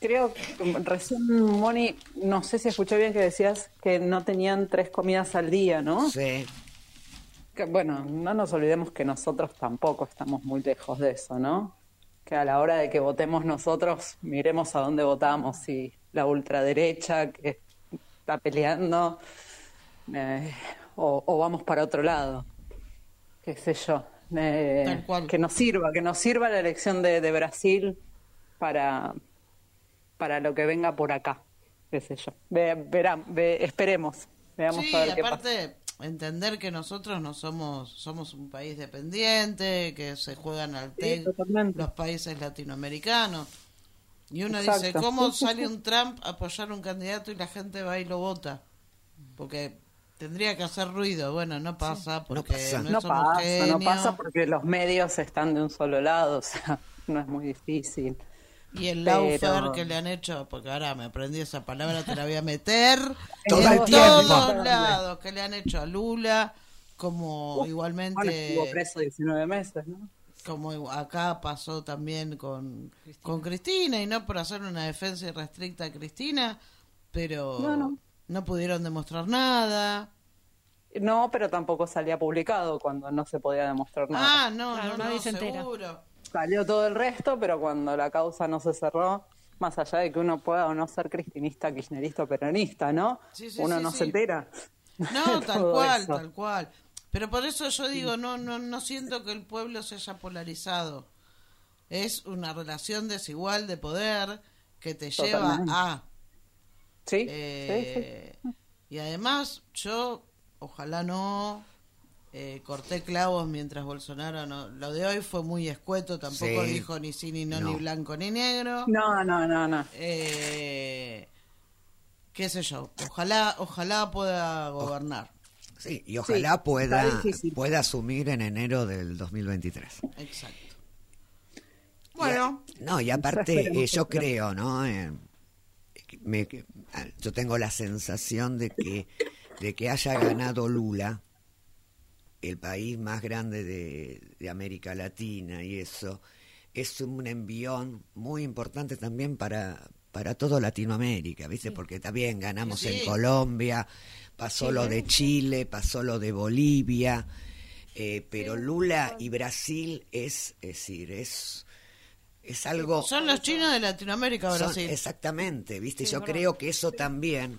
[SPEAKER 5] creo que recién, Moni, no sé si escuché bien que decías que no tenían tres comidas al día, ¿no?
[SPEAKER 4] Sí.
[SPEAKER 5] Que, bueno, no nos olvidemos que nosotros tampoco estamos muy lejos de eso, ¿no? Que a la hora de que votemos nosotros, miremos a dónde votamos y la ultraderecha que está peleando, eh, o, o vamos para otro lado, qué sé yo. Eh,
[SPEAKER 3] Tal cual.
[SPEAKER 5] que nos sirva, que nos sirva la elección de, de Brasil para, para lo que venga por acá, qué sé yo. Ve- verá- ve- esperemos, veamos
[SPEAKER 3] Sí,
[SPEAKER 5] a ver qué pasa.
[SPEAKER 3] Entender que nosotros no somos somos un país dependiente, que se juegan al
[SPEAKER 5] Sí,
[SPEAKER 3] los países latinoamericanos. Y uno
[SPEAKER 5] Exacto.
[SPEAKER 3] dice, ¿cómo sale un Trump a apoyar un candidato y la gente va y lo vota? Porque tendría que hacer ruido. Bueno, no pasa porque
[SPEAKER 4] pasa.
[SPEAKER 3] no,
[SPEAKER 5] No
[SPEAKER 3] es
[SPEAKER 5] pasa, no pasa porque los medios están de un solo lado, o sea, no es muy difícil.
[SPEAKER 3] Y el
[SPEAKER 5] Pero-
[SPEAKER 3] laufer que le han hecho, porque ahora me aprendí esa palabra, te la voy a meter
[SPEAKER 4] Todo
[SPEAKER 3] en
[SPEAKER 4] el tiempo.
[SPEAKER 3] todos lados, que le han hecho a Lula, como igualmente,
[SPEAKER 5] estuvo preso 19 meses, ¿no?
[SPEAKER 3] como acá pasó también con, con Cristina, y no por hacer una defensa irrestricta a Cristina, pero
[SPEAKER 5] No, no.
[SPEAKER 3] no pudieron demostrar nada.
[SPEAKER 5] No, pero tampoco salía publicado cuando no se podía demostrar nada.
[SPEAKER 3] Ah, no,
[SPEAKER 6] Claro,
[SPEAKER 3] no,
[SPEAKER 6] nadie
[SPEAKER 3] no,
[SPEAKER 6] se entera.
[SPEAKER 5] Salió todo el resto, pero cuando la causa no se cerró, más allá de que uno pueda o no ser cristinista, kirchnerista o peronista, ¿no?
[SPEAKER 3] Sí, sí,
[SPEAKER 5] uno
[SPEAKER 3] sí,
[SPEAKER 5] no se entera.
[SPEAKER 3] No, tal cual,
[SPEAKER 5] eso.
[SPEAKER 3] tal cual. Pero por eso yo digo, no, no, no siento que el pueblo se haya polarizado. Es una relación desigual de poder que te lleva a...
[SPEAKER 5] Sí,
[SPEAKER 3] eh, Y además, yo, ojalá no, eh, corté clavos mientras Bolsonaro no... Lo de hoy fue muy escueto, tampoco
[SPEAKER 4] Sí.
[SPEAKER 3] dijo ni sí, ni no,
[SPEAKER 4] No.
[SPEAKER 3] ni blanco, ni negro.
[SPEAKER 5] No, no, no, no.
[SPEAKER 3] Eh, qué sé yo, ojalá, ojalá pueda gobernar.
[SPEAKER 4] Sí, y ojalá pueda, pueda asumir en enero del 2023.
[SPEAKER 3] Exacto. Bueno,
[SPEAKER 4] Y a- no, y aparte, eh, yo creo, ¿no? Eh, me- ah, yo tengo la sensación de que, de que haya ganado Lula, el país más grande de, de América Latina y eso, es un envión muy importante también para, para todo Latinoamérica, ¿viste? Porque también ganamos
[SPEAKER 3] Sí.
[SPEAKER 4] en Colombia, pasó lo de Chile, pasó lo de Bolivia, eh, pero Lula y Brasil es, es decir, es, es algo...
[SPEAKER 3] son los chinos de Latinoamérica,
[SPEAKER 4] Son-
[SPEAKER 3] Brasil.
[SPEAKER 4] exactamente, ¿viste? Yo
[SPEAKER 3] verdad.
[SPEAKER 4] creo que eso también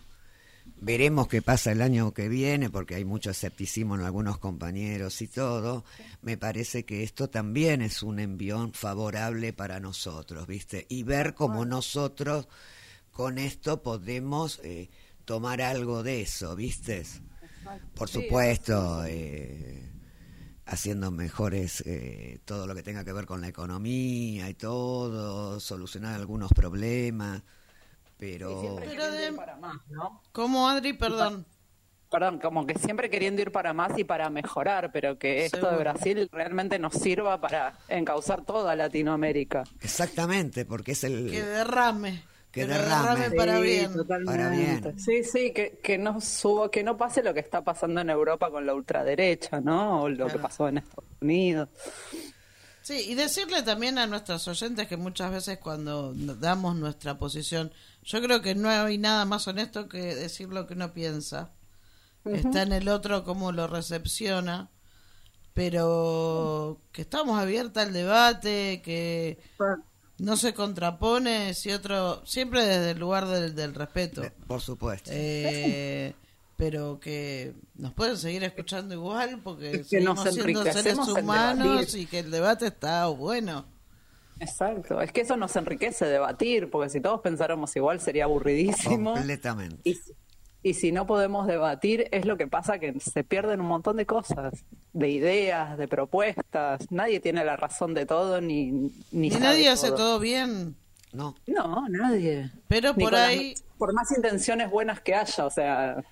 [SPEAKER 4] veremos qué pasa el año que viene porque hay mucho escepticismo en algunos compañeros y todo. Me parece que esto también es un envión favorable para nosotros, ¿viste? Y ver cómo nosotros con esto podemos eh, tomar algo de eso, ¿viste? Por supuesto, eh, haciendo mejores eh, todo lo que tenga que ver con la economía y todo, solucionar algunos problemas, pero
[SPEAKER 3] Pero de-
[SPEAKER 5] para más, ¿no?
[SPEAKER 3] Como Adri, perdón.
[SPEAKER 5] Perdón, como que siempre queriendo ir para más y para mejorar, pero que esto
[SPEAKER 3] Seguro.
[SPEAKER 5] de Brasil realmente nos sirva para encauzar toda Latinoamérica.
[SPEAKER 4] exactamente, porque es el
[SPEAKER 3] Que derrame.
[SPEAKER 4] Que derrame.
[SPEAKER 3] para
[SPEAKER 5] Sí,
[SPEAKER 3] bien.
[SPEAKER 4] Para bien.
[SPEAKER 5] Sí, sí, que, que no suba, que no pase lo que está pasando en Europa con la ultraderecha, ¿no? O lo que pasó en Estados Unidos.
[SPEAKER 3] Sí, y decirle también a nuestros oyentes que muchas veces cuando damos nuestra posición, yo creo que no hay nada más honesto que decir lo que uno piensa. Está en el otro cómo lo recepciona, pero que estamos abiertas al debate, que no se contrapone si otro, siempre desde el lugar del, del respeto.
[SPEAKER 4] Eh, por supuesto.
[SPEAKER 3] Eh, pero que nos pueden seguir escuchando igual porque
[SPEAKER 5] Que nos
[SPEAKER 3] seguimos siendo seres humanos y que el debate está bueno.
[SPEAKER 5] Exacto, es que eso nos enriquece debatir, porque si todos pensáramos igual sería aburridísimo.
[SPEAKER 4] Completamente.
[SPEAKER 5] Y, y si no podemos debatir, es lo que pasa que se pierden un montón de cosas, de ideas, de propuestas. Nadie tiene la razón de todo ni ni
[SPEAKER 3] Y
[SPEAKER 5] sabe
[SPEAKER 3] nadie hace todo bien,
[SPEAKER 4] No,
[SPEAKER 5] No, nadie.
[SPEAKER 3] pero
[SPEAKER 5] Ni
[SPEAKER 3] por
[SPEAKER 5] las-
[SPEAKER 3] ahí
[SPEAKER 5] por más intenciones buenas que haya, o sea,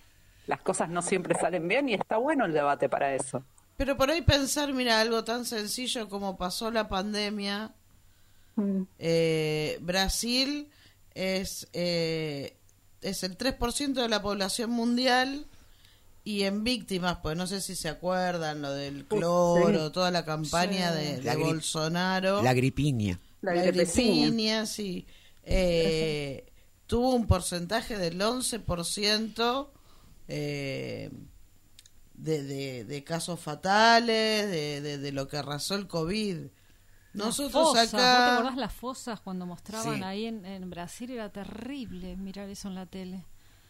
[SPEAKER 5] las cosas no siempre salen bien y está bueno el debate para eso.
[SPEAKER 3] Pero por ahí pensar, mira, algo tan sencillo como pasó la pandemia, eh, Brasil es, eh, es el 3% de la población mundial y en víctimas, pues no sé si se acuerdan lo del cloro, toda la campaña de, de
[SPEAKER 4] La gri-
[SPEAKER 3] Bolsonaro.
[SPEAKER 4] la gripiña.
[SPEAKER 5] La
[SPEAKER 3] sí. Eh, tuvo un porcentaje del 11% eh, de, de, de casos fatales, de, de, de lo que arrasó el COVID. Nosotros
[SPEAKER 6] Fosas, ¿vos te
[SPEAKER 3] acá...
[SPEAKER 6] acordás las fosas cuando mostraban
[SPEAKER 4] Sí.
[SPEAKER 6] ahí en, en Brasil? Era terrible mirar eso en la tele.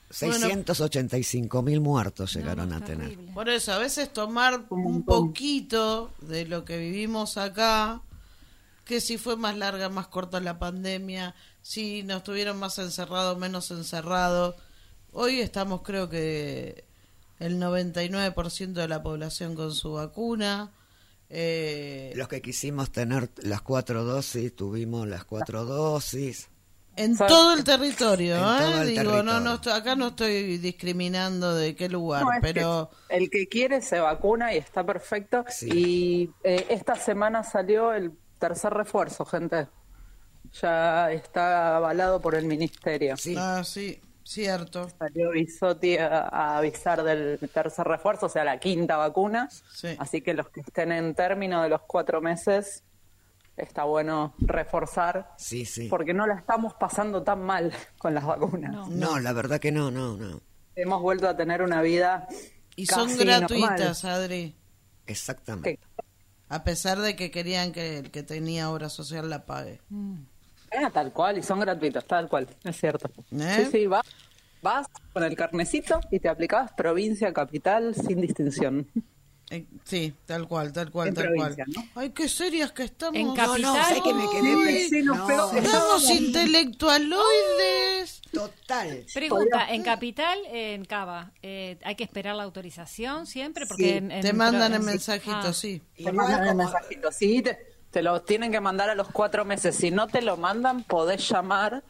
[SPEAKER 4] 685 mil muertos
[SPEAKER 6] No,
[SPEAKER 4] llegaron
[SPEAKER 6] no,
[SPEAKER 4] a tener.
[SPEAKER 6] terrible.
[SPEAKER 3] Por eso, a veces tomar
[SPEAKER 5] Un
[SPEAKER 3] poquito de lo que vivimos acá, que si fue más larga, más corta la pandemia, si nos tuvieron más encerrados, menos encerrados. Hoy estamos, creo que, el 99% de la población con su vacuna. Eh,
[SPEAKER 4] Los que quisimos tener las cuatro dosis, tuvimos las cuatro dosis.
[SPEAKER 3] en todo el territorio, ¿eh?
[SPEAKER 4] todo el
[SPEAKER 3] Digo, no,
[SPEAKER 4] territorio.
[SPEAKER 3] no, acá no estoy discriminando de qué lugar,
[SPEAKER 5] No, es que
[SPEAKER 3] pero...
[SPEAKER 5] el que quiere se vacuna y está perfecto.
[SPEAKER 4] Sí.
[SPEAKER 5] Y eh, esta semana salió el tercer refuerzo, gente. Ya está avalado por el ministerio.
[SPEAKER 4] Sí,
[SPEAKER 3] Ah, sí, cierto.
[SPEAKER 5] Salió Bisotti a, a avisar del tercer refuerzo, o sea, la quinta vacuna.
[SPEAKER 3] Sí.
[SPEAKER 5] Así que los que estén en término de los cuatro meses, está bueno reforzar,
[SPEAKER 4] sí, sí.
[SPEAKER 5] porque no la estamos pasando tan mal con las vacunas.
[SPEAKER 6] No.
[SPEAKER 4] No, la verdad que no, no, no.
[SPEAKER 5] Hemos vuelto a tener una vida
[SPEAKER 3] Y son gratuitas,
[SPEAKER 5] normal.
[SPEAKER 3] Adri.
[SPEAKER 4] Exactamente.
[SPEAKER 3] A pesar de que querían que el que tenía obra social la pague.
[SPEAKER 5] Ah, tal cual, y son gratuitos, tal cual, es cierto.
[SPEAKER 3] ¿Eh?
[SPEAKER 5] Sí, sí, vas, vas con el carnecito y te aplicabas provincia, capital, sin distinción.
[SPEAKER 3] Eh, sí, tal cual, tal cual,
[SPEAKER 5] En
[SPEAKER 3] tal cual.
[SPEAKER 5] ¿no?
[SPEAKER 3] Ay, qué serias que estamos.
[SPEAKER 6] En
[SPEAKER 4] No,
[SPEAKER 6] capital.
[SPEAKER 4] no, sé que me quedé
[SPEAKER 5] Sí,
[SPEAKER 4] no,
[SPEAKER 3] Estamos intelectualoides.
[SPEAKER 4] Total.
[SPEAKER 6] Pregunta, en Capital, en Cava, eh, ¿hay que esperar la autorización siempre? Porque
[SPEAKER 5] Sí,
[SPEAKER 6] en- en
[SPEAKER 3] Te mandan el mensajito,
[SPEAKER 6] Ah,
[SPEAKER 3] sí.
[SPEAKER 5] Te mandan el
[SPEAKER 4] como-
[SPEAKER 5] mensajito, sí, te, te lo tienen que mandar a los cuatro meses. Si no te lo mandan, podés llamar,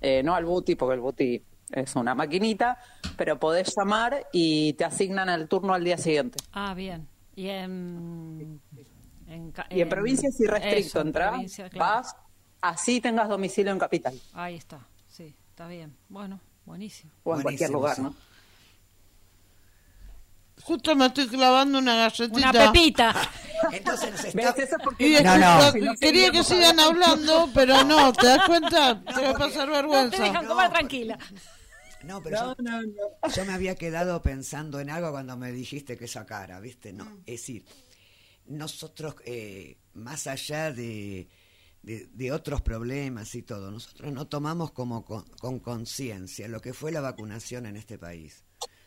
[SPEAKER 5] eh, no al Buti, porque el Buti es una maquinita, pero podés llamar y te asignan el turno al día siguiente.
[SPEAKER 6] Ah, bien. Y en... en
[SPEAKER 5] Y en provincia es irrestricto, entras,
[SPEAKER 6] claro.
[SPEAKER 5] vas, así tengas domicilio en capital
[SPEAKER 6] Ahí está, sí, está bien. Bueno, buenísimo.
[SPEAKER 5] o en cualquier lugar,
[SPEAKER 4] sí.
[SPEAKER 5] ¿no?
[SPEAKER 3] Justo me estoy clavando una galletita.
[SPEAKER 6] Una pepita.
[SPEAKER 4] Entonces nos
[SPEAKER 5] ¿Ves?
[SPEAKER 4] está...
[SPEAKER 5] Eso es porque
[SPEAKER 3] Y
[SPEAKER 4] No, no.
[SPEAKER 5] No
[SPEAKER 3] quería que sigan hablando, pero no, ¿te das cuenta? Te va a pasar
[SPEAKER 6] No te
[SPEAKER 3] vergüenza.
[SPEAKER 6] dejan comer tranquila.
[SPEAKER 4] No, pero
[SPEAKER 5] No,
[SPEAKER 4] yo,
[SPEAKER 5] no, no.
[SPEAKER 4] yo me había quedado pensando en algo cuando me dijiste que sacara, ¿viste? No,
[SPEAKER 3] Mm.
[SPEAKER 4] es decir, nosotros, eh, más allá de, de, de otros problemas y todo, nosotros no tomamos como con conciencia lo que fue la vacunación en este país.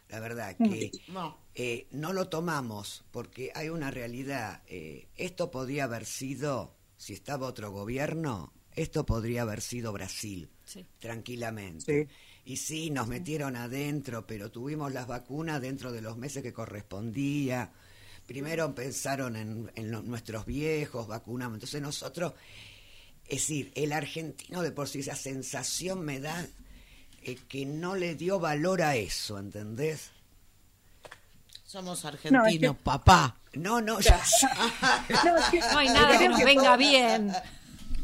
[SPEAKER 4] La verdad que
[SPEAKER 3] No.
[SPEAKER 4] eh, no lo tomamos porque hay una realidad. eh, esto podría haber sido, si estaba otro gobierno, esto podría haber sido Brasil,
[SPEAKER 6] Sí.
[SPEAKER 4] tranquilamente.
[SPEAKER 5] Sí.
[SPEAKER 4] Y sí, nos metieron adentro, pero tuvimos las vacunas dentro de los meses que correspondía. Primero pensaron en, en lo- nuestros viejos, vacunamos. Entonces nosotros, es decir, el argentino de por sí, esa sensación me da eh, que no le dio valor a eso, ¿entendés?
[SPEAKER 3] Somos argentinos,
[SPEAKER 5] No, es que-
[SPEAKER 3] papá.
[SPEAKER 4] No, no, ya.
[SPEAKER 5] No, es que-
[SPEAKER 6] No hay nada que nos venga bien.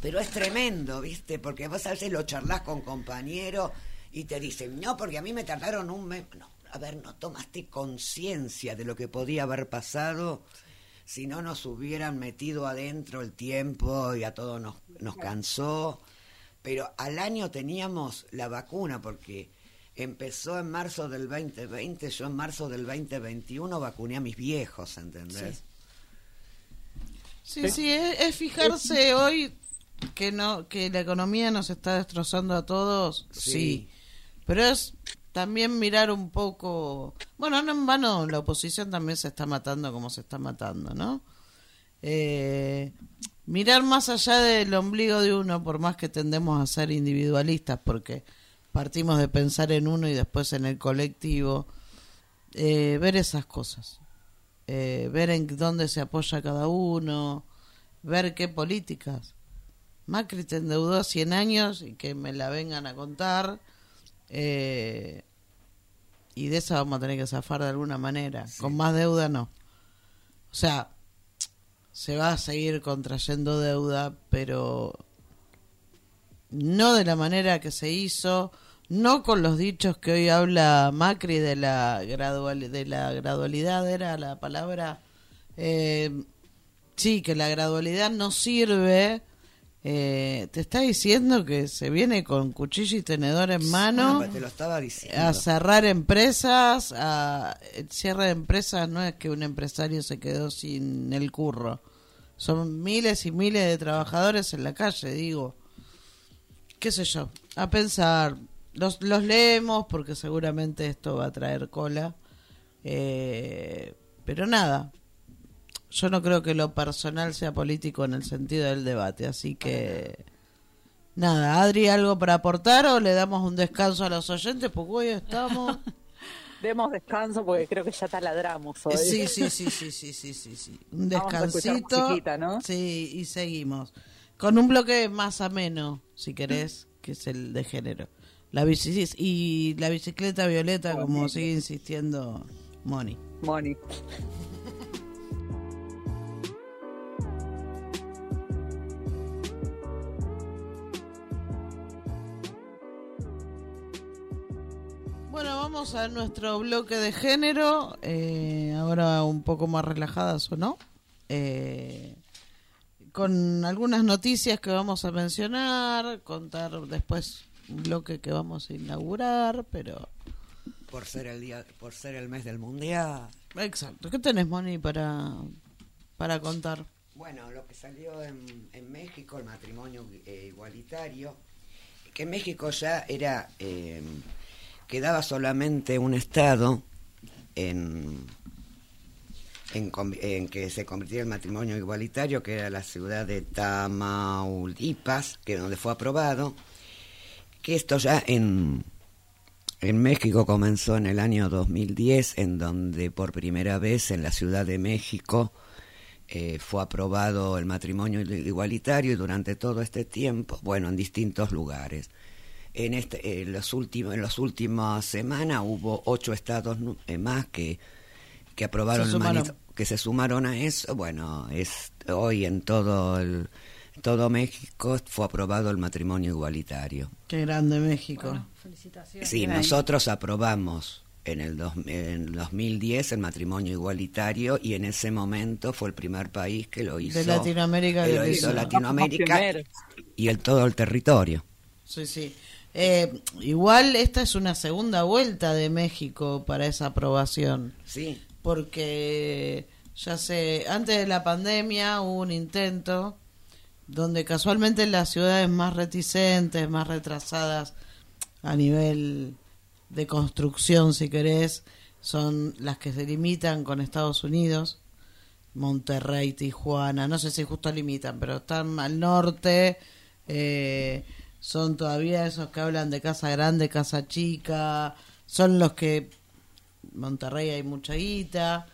[SPEAKER 4] Pero es tremendo, ¿viste? Porque vos a veces lo charlas con compañeros y te dicen, no, porque a mí me tardaron un mes. No, a ver, no tomaste conciencia de lo que podía haber pasado si no nos hubieran metido adentro el tiempo y a todos nos, nos cansó. Pero al año teníamos la vacuna porque empezó en marzo del 2020, yo en marzo del 2021 vacuné a mis viejos, ¿entendés?
[SPEAKER 3] Sí, sí, es, es fijarse hoy que no que la economía nos está destrozando a todos, sí.
[SPEAKER 4] Sí.
[SPEAKER 3] Pero es también mirar un poco, bueno, no en vano la oposición también se está matando como se está matando, ¿no? Eh, mirar más allá del ombligo de uno, por más que tendemos a ser individualistas, porque partimos de pensar en uno y después en el colectivo, eh, ver esas cosas, eh, ver en dónde se apoya cada uno, ver qué políticas. Macri te endeudó 100 años y que me la vengan a contar. eh, y de esa vamos a tener que zafar de alguna manera. Con más deuda no. O sea, se va a seguir contrayendo deuda, pero no de la manera que se hizo, no con los dichos que hoy habla Macri de la gradual, de la gradualidad era la palabra eh, sí que la gradualidad no sirve eh, te está diciendo que se viene con cuchillo y tenedor en mano
[SPEAKER 4] Ah, te lo estaba diciendo.
[SPEAKER 3] a cerrar empresas, a, el cierre de empresas no es que un empresario se quedó sin el curro, son miles y miles de trabajadores en la calle, digo. ¿Qué sé yo? A pensar. Los, los leemos porque seguramente esto va a traer cola. Eh, pero nada, yo no creo que lo personal sea político en el sentido del debate, así que nada, Adri, ¿algo para aportar o le damos un descanso a los oyentes? Porque hoy estamos...
[SPEAKER 5] Demos descanso porque creo que ya taladramos hoy.
[SPEAKER 3] Sí, sí, sí, sí, sí, sí, sí, sí. Un
[SPEAKER 5] Vamos a escuchar
[SPEAKER 3] descansito.
[SPEAKER 5] ¿no?
[SPEAKER 3] Sí, y seguimos. Con un bloque más ameno, si querés, que es el de género. La bici y la bicicleta violeta, como sigue insistiendo Moni.
[SPEAKER 5] Moni.
[SPEAKER 3] Bueno, vamos a nuestro bloque de género, eh, ahora un poco más relajadas o no, eh, con algunas noticias que vamos a mencionar, contar después un bloque que vamos a inaugurar, pero...
[SPEAKER 4] Por ser el día, por ser el mes del mundial.
[SPEAKER 3] Exacto, ¿qué tenés, Moni, para, para contar?
[SPEAKER 4] Bueno, lo que salió en, en México, el matrimonio eh, igualitario, que en México ya era, eh, quedaba solamente un estado en, en, en que se convirtiera el matrimonio igualitario, que era la ciudad de Tamaulipas, que donde fue aprobado, que esto ya en, en México comenzó en el año 2010, en donde por primera vez en la Ciudad de México eh, fue aprobado el matrimonio igualitario y durante todo este tiempo, bueno, en distintos lugares. En, este, en los últimos, en las últimas semanas hubo ocho estados nu- eh, más que, que aprobaron
[SPEAKER 3] Se
[SPEAKER 4] que se sumaron a eso. Bueno, es hoy en todo el todo México fue aprobado el matrimonio igualitario.
[SPEAKER 3] Qué grande México.
[SPEAKER 6] Bueno, felicitaciones.
[SPEAKER 4] Sí, nosotros aprobamos en el dos- en 2010 el matrimonio igualitario y en ese momento fue el primer país que lo hizo.
[SPEAKER 3] Latinoamérica
[SPEAKER 4] que lo hizo. Latinoamérica y el todo el territorio.
[SPEAKER 3] Sí, sí. Eh, igual esta es una segunda vuelta de México para esa aprobación.
[SPEAKER 4] Sí,
[SPEAKER 3] porque ya sé, antes de la pandemia hubo un intento donde casualmente las ciudades más reticentes, más retrasadas a nivel de construcción, si querés, son las que se limitan con Estados Unidos, Monterrey, Tijuana, no sé si justo limitan, pero están al norte, eh, son todavía esos que hablan de casa grande, casa chica, son los que Monterrey hay mucha guita,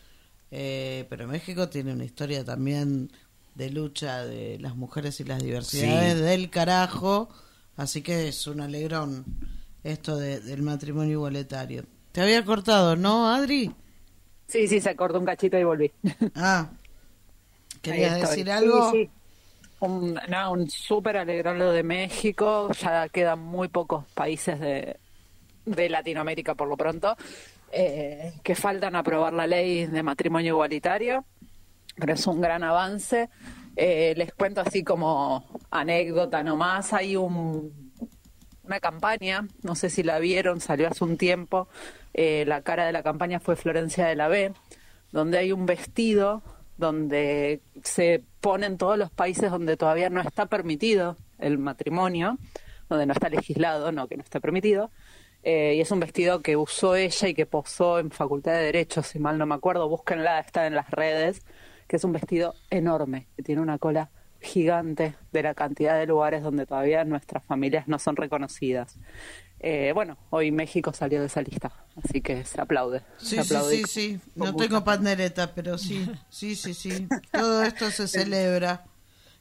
[SPEAKER 3] eh, pero México tiene una historia también de lucha de las mujeres y las diversidades
[SPEAKER 4] Sí.
[SPEAKER 3] del carajo, así que es un alegrón esto de- del matrimonio igualitario. Te había cortado, ¿no, Adri?
[SPEAKER 5] Sí, sí, se cortó un cachito y volví.
[SPEAKER 3] Ah, ¿querías decir
[SPEAKER 5] Sí,
[SPEAKER 3] algo?
[SPEAKER 5] sí. Un, no, un súper de México. Ya quedan muy pocos países de, de Latinoamérica, por lo pronto, eh, que faltan aprobar la ley de matrimonio igualitario. Pero es un gran avance. Eh, les cuento así como anécdota nomás. Hay un, una campaña, no sé si la vieron, salió hace un tiempo. eh, la cara de la campaña fue Florencia de la B, donde hay un vestido donde se pone en todos los países donde todavía no está permitido el matrimonio, donde no está legislado, no que no está permitido. eh, y es un vestido que usó ella y que posó en Facultad de Derecho, si mal no me acuerdo, búsquenla, está en las redes, que es un vestido enorme, que tiene una cola gigante de la cantidad de lugares donde todavía nuestras familias no son reconocidas. Eh, bueno, hoy México salió de esa lista, así que se aplaude.
[SPEAKER 3] Sí,
[SPEAKER 5] se
[SPEAKER 3] sí,
[SPEAKER 5] aplaude
[SPEAKER 3] sí, No tengo pandereta, pero sí, sí, sí, sí. Todo esto se celebra.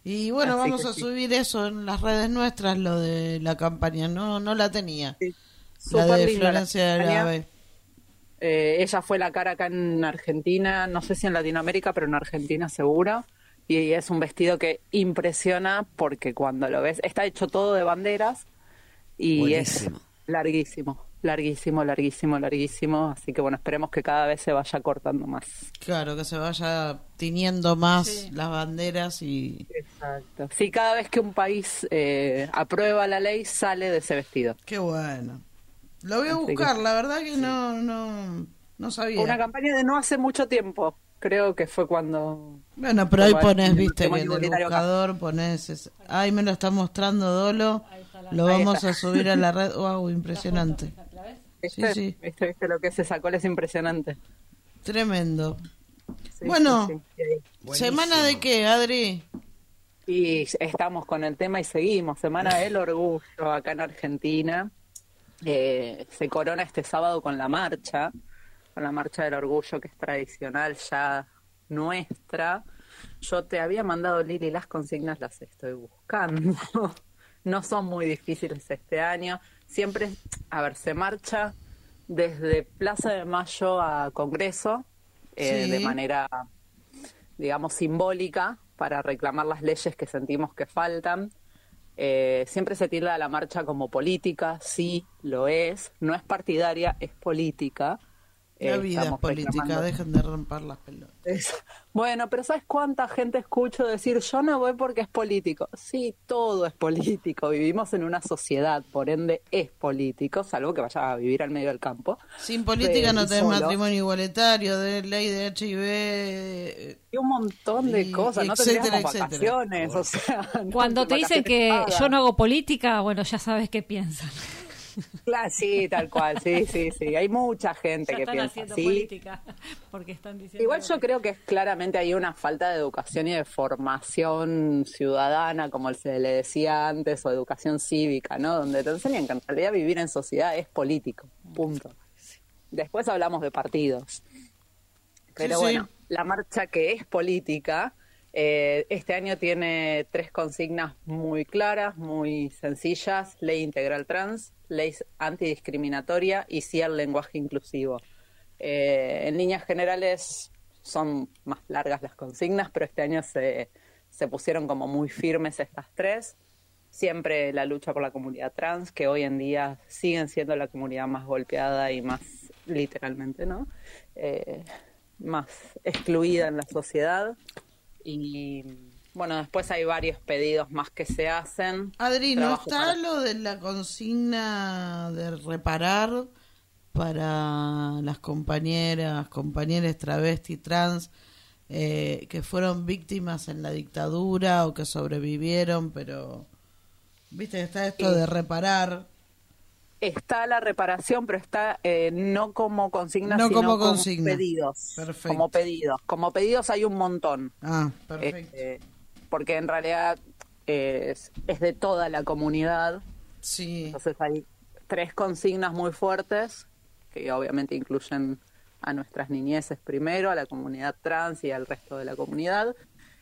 [SPEAKER 3] Y bueno,
[SPEAKER 5] Así
[SPEAKER 3] vamos a
[SPEAKER 5] sí.
[SPEAKER 3] subir eso en las redes nuestras, lo de la campaña. No, no la tenía.
[SPEAKER 5] Sí.
[SPEAKER 3] La
[SPEAKER 5] Súper
[SPEAKER 3] de
[SPEAKER 5] linda la
[SPEAKER 3] Florencia de la
[SPEAKER 5] campaña.
[SPEAKER 3] B.
[SPEAKER 5] Eh, ella fue la cara acá en Argentina, no sé si en Latinoamérica, pero en Argentina seguro. Y es un vestido que impresiona porque cuando lo ves, está hecho todo de banderas y
[SPEAKER 4] Buenísimo.
[SPEAKER 5] es larguísimo, larguísimo, larguísimo, larguísimo. Así que bueno, esperemos que cada vez se vaya cortando más.
[SPEAKER 3] Claro, que se vaya tiñendo más
[SPEAKER 6] Sí.
[SPEAKER 3] las banderas y...
[SPEAKER 5] Exacto. Sí, cada vez que un país eh, aprueba la ley, sale de ese vestido.
[SPEAKER 3] Qué bueno. Lo voy a
[SPEAKER 5] Así que-
[SPEAKER 3] buscar, la verdad que no, no, no sabía.
[SPEAKER 5] Una campaña de no hace mucho tiempo. creo que fue cuando...
[SPEAKER 3] Bueno, pero ahí pones, viste, que en el buscador pones... Ay, me lo está mostrando Dolo. Lo vamos a subir a la red. Wow, impresionante.
[SPEAKER 5] ¿Viste?
[SPEAKER 3] Sí, sí.
[SPEAKER 5] ¿Viste, viste lo que es esa cola? Es impresionante.
[SPEAKER 3] Tremendo.
[SPEAKER 5] Sí,
[SPEAKER 3] Bueno. ¿Semana de qué, Adri?
[SPEAKER 5] Y estamos con el tema y seguimos. Semana del Orgullo acá en Argentina. Eh, se corona este sábado con la marcha, con la marcha del orgullo que es tradicional ya nuestra. Yo te había mandado, Lili, las consignas las estoy buscando. No son muy difíciles este año. Siempre, a ver, se marcha desde Plaza de Mayo a Congreso eh,
[SPEAKER 3] Sí.
[SPEAKER 5] de manera digamos, simbólica para reclamar las leyes que sentimos que faltan. Eh, siempre se tilda a la marcha como política, sí, lo es. No es partidaria, es política.
[SPEAKER 3] La vida es política, dejen de romper las pelotas.
[SPEAKER 5] es- Bueno, pero ¿sabes cuánta gente escucho decir yo no voy porque es político? Sí, todo es político. Vivimos en una sociedad, por ende es político, salvo que vaya a vivir al medio del campo.
[SPEAKER 3] Sin política no tenés
[SPEAKER 5] solo.
[SPEAKER 3] matrimonio igualitario, de ley de HIV.
[SPEAKER 5] Y un montón de
[SPEAKER 3] Y-
[SPEAKER 5] cosas, no
[SPEAKER 3] etcétera,
[SPEAKER 5] tendríamos
[SPEAKER 3] etcétera.
[SPEAKER 5] vacaciones, o sea... no
[SPEAKER 6] Cuando te dicen que yo no hago política, bueno, ya sabes qué piensan.
[SPEAKER 5] Claro, sí, tal cual, sí, sí, sí. Hay mucha gente
[SPEAKER 6] Ya
[SPEAKER 5] que
[SPEAKER 6] están
[SPEAKER 5] piensa
[SPEAKER 6] haciendo
[SPEAKER 5] así.
[SPEAKER 6] política porque están diciendo
[SPEAKER 5] Igual yo creo que es claramente hay una falta de educación y de formación ciudadana, como se le decía antes, o educación cívica, ¿no? Donde te enseñan que en realidad vivir en sociedad es político, punto. Después hablamos de partidos. Pero
[SPEAKER 3] Sí, sí.
[SPEAKER 5] bueno, la marcha que es política, eh, este año tiene tres consignas muy claras, muy sencillas, ley integral trans, ley antidiscriminatoria y sí al lenguaje inclusivo. Eh, en líneas generales son más largas las consignas, pero este año se, se pusieron como muy firmes estas tres. Siempre la lucha por la comunidad trans, que hoy en día siguen siendo la comunidad más golpeada y más, literalmente, ¿no? Eh, más excluida en la sociedad. Y bueno, después hay varios pedidos más que se hacen.
[SPEAKER 3] Adri, ¿no
[SPEAKER 5] Trabajo
[SPEAKER 3] está
[SPEAKER 5] para-
[SPEAKER 3] lo de la consigna de reparar para las compañeras, compañeras travesti, trans, eh, que fueron víctimas en la dictadura o que sobrevivieron, pero, viste, que está esto
[SPEAKER 5] Sí.
[SPEAKER 3] de reparar.
[SPEAKER 5] Está la reparación, pero está eh, no como consigna,
[SPEAKER 3] No
[SPEAKER 5] sino
[SPEAKER 3] como
[SPEAKER 5] como,
[SPEAKER 3] consigna.
[SPEAKER 5] pedidos.
[SPEAKER 3] Perfecto.
[SPEAKER 5] Como pedidos. Como pedidos hay un montón.
[SPEAKER 3] Ah, perfecto.
[SPEAKER 5] Este, porque en realidad es, es de toda la comunidad.
[SPEAKER 3] Sí,
[SPEAKER 5] Entonces hay tres consignas muy fuertes que obviamente incluyen a nuestras niñeces primero, a la comunidad trans y al resto de la comunidad.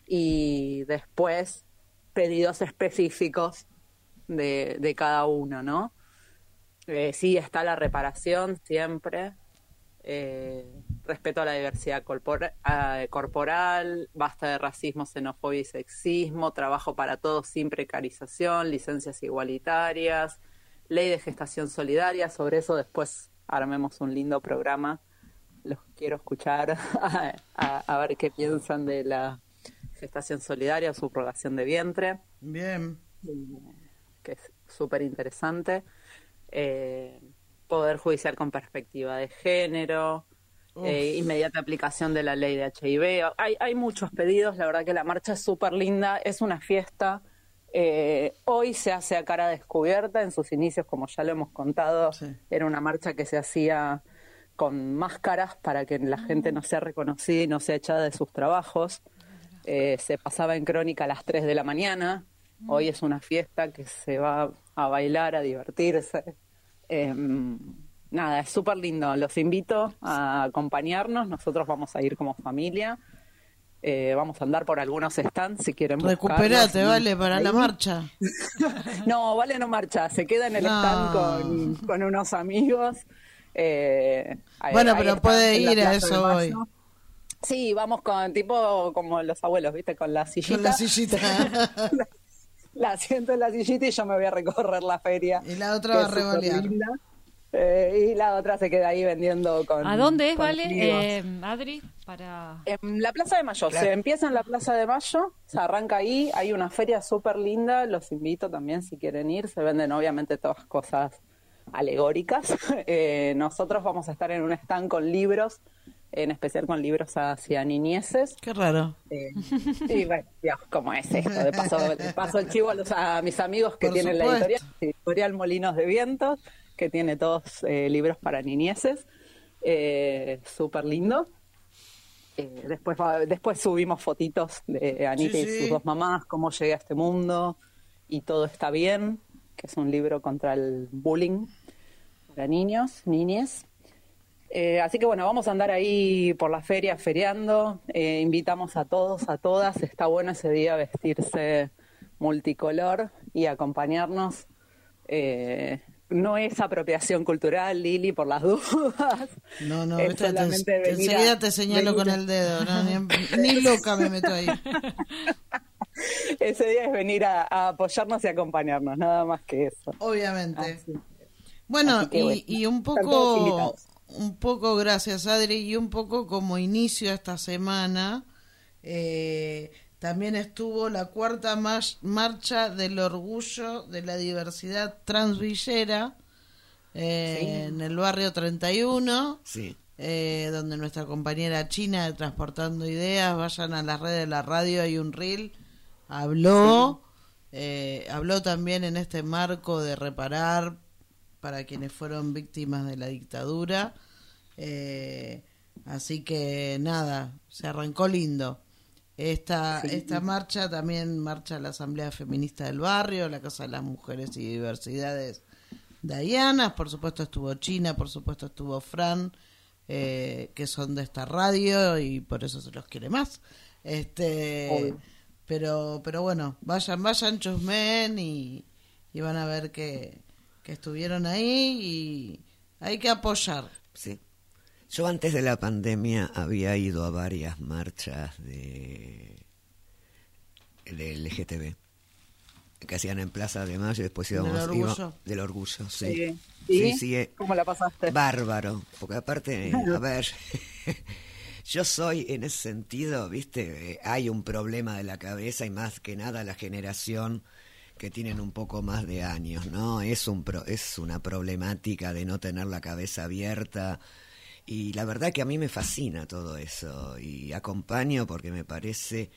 [SPEAKER 5] Y después pedidos específicos de, de cada uno, ¿no? Eh, sí, está la reparación siempre, eh, respeto a la diversidad corpora- ah, corporal, basta de racismo, xenofobia y sexismo, trabajo para todos sin precarización, licencias igualitarias, ley de gestación solidaria, sobre eso después armemos un lindo programa, los quiero escuchar a, a- a ver qué piensan de la gestación solidaria o subrogación de vientre
[SPEAKER 3] bien.
[SPEAKER 5] que es súper interesante. Eh, poder judicial con perspectiva de género, eh, inmediata aplicación de la ley de HIV. Hay, hay muchos pedidos, la verdad que la marcha es súper linda, es una fiesta. Eh, hoy se hace a cara descubierta, en sus inicios, como ya lo hemos contado,
[SPEAKER 3] Sí.
[SPEAKER 5] era una marcha que se hacía con máscaras para que la gente no sea reconocida y no sea echada de sus trabajos. Eh, se pasaba en crónica a las 3 de la mañana. Hoy es una fiesta que se va a bailar, a divertirse. Eh, nada, es súper lindo. Los invito a acompañarnos. Nosotros vamos a ir como familia. Eh, vamos a andar por algunos stands si quieren
[SPEAKER 3] Recuperate, vale, para la marcha.
[SPEAKER 5] No, Vale no marcha, se queda en el
[SPEAKER 3] No.
[SPEAKER 5] stand con, con unos amigos. Eh,
[SPEAKER 3] Bueno,
[SPEAKER 5] ahí
[SPEAKER 3] pero puede ir a eso hoy.
[SPEAKER 5] Sí, vamos con tipo como los abuelos, ¿viste? Con la sillita.
[SPEAKER 3] Con la sillita.
[SPEAKER 5] La siento en la sillita y yo me voy a recorrer la feria.
[SPEAKER 3] Y la otra va a revolear.
[SPEAKER 5] Eh, y la otra se queda ahí vendiendo con.
[SPEAKER 6] ¿A dónde es, Vale, eh, Adri? Para...
[SPEAKER 5] En la Plaza de Mayo, se empieza en la Plaza de Mayo, se arranca ahí, hay una feria súper linda, los invito también si quieren ir, se venden obviamente todas cosas alegóricas. Eh, nosotros vamos a estar en un stand con libros en especial con libros hacia niñeces.
[SPEAKER 3] Qué raro.
[SPEAKER 5] Eh, y bueno, digamos, ¿cómo es esto? De paso, de paso el chivo a, los- a mis amigos que
[SPEAKER 3] Por
[SPEAKER 5] tienen la editorial, editorial Molinos de Vientos, que tiene todos eh, libros para niñeces. Eh, Súper lindo. Eh, después, después subimos fotitos de Anita
[SPEAKER 3] Sí,
[SPEAKER 5] y sus dos mamás, cómo llegué a este mundo y todo está bien, que es un libro contra el bullying para niños, niñes. Eh, así que bueno, vamos a andar ahí por la feria feriando. Eh, invitamos a todos, a todas. Está bueno ese día vestirse multicolor y acompañarnos. Eh, no es apropiación cultural, Lili, por las dudas.
[SPEAKER 3] No, no,
[SPEAKER 5] Es
[SPEAKER 3] te- te-
[SPEAKER 5] a-
[SPEAKER 3] enseguida te señalo con
[SPEAKER 5] a-
[SPEAKER 3] el dedo. no, ni, ni loca me meto ahí.
[SPEAKER 5] Ese día es venir a, a apoyarnos y acompañarnos, nada más que eso.
[SPEAKER 3] Obviamente.
[SPEAKER 5] Así.
[SPEAKER 3] Bueno,
[SPEAKER 5] que
[SPEAKER 3] y,
[SPEAKER 5] bueno,
[SPEAKER 3] y un poco. Un poco, gracias Adri, y un poco como inicio a esta semana, eh, también estuvo la cuarta marcha del orgullo de la diversidad transvillera eh, en el barrio 31.
[SPEAKER 4] Sí.
[SPEAKER 3] eh, donde nuestra compañera china de Transportando Ideas, vayan a las redes de la radio, hay un reel, habló, eh, habló también en este marco de reparar para quienes fueron víctimas de la dictadura, eh, así que nada, se arrancó lindo. Esta, esta marcha también marcha la Asamblea Feminista del Barrio, la Casa de las Mujeres y Diversidades Dianas, por supuesto estuvo China, por supuesto estuvo Fran, eh, que son de esta radio y por eso se los quiere más. Este,
[SPEAKER 5] Obvio.
[SPEAKER 3] pero, pero bueno, vayan, vayan, chusmen y, y van a ver que, que estuvieron ahí y hay que apoyar.
[SPEAKER 4] Sí. Yo antes de la pandemia había ido a varias marchas de del LGTB que hacían en Plaza de Mayo y después íbamos
[SPEAKER 3] ¿Del orgullo?
[SPEAKER 4] iba- del orgullo, sí.
[SPEAKER 5] Sí.
[SPEAKER 4] Sí,
[SPEAKER 5] ¿Y?
[SPEAKER 4] sí, eh,
[SPEAKER 5] ¿Cómo la pasaste?
[SPEAKER 4] Bárbaro, porque aparte, a ver, yo soy en ese sentido, viste, eh, hay un problema de la cabeza y más que nada la generación que tienen un poco más de años, ¿no? Es un pro- es una problemática de no tener la cabeza abierta y la verdad que a mí me fascina todo eso y acompaño porque me parece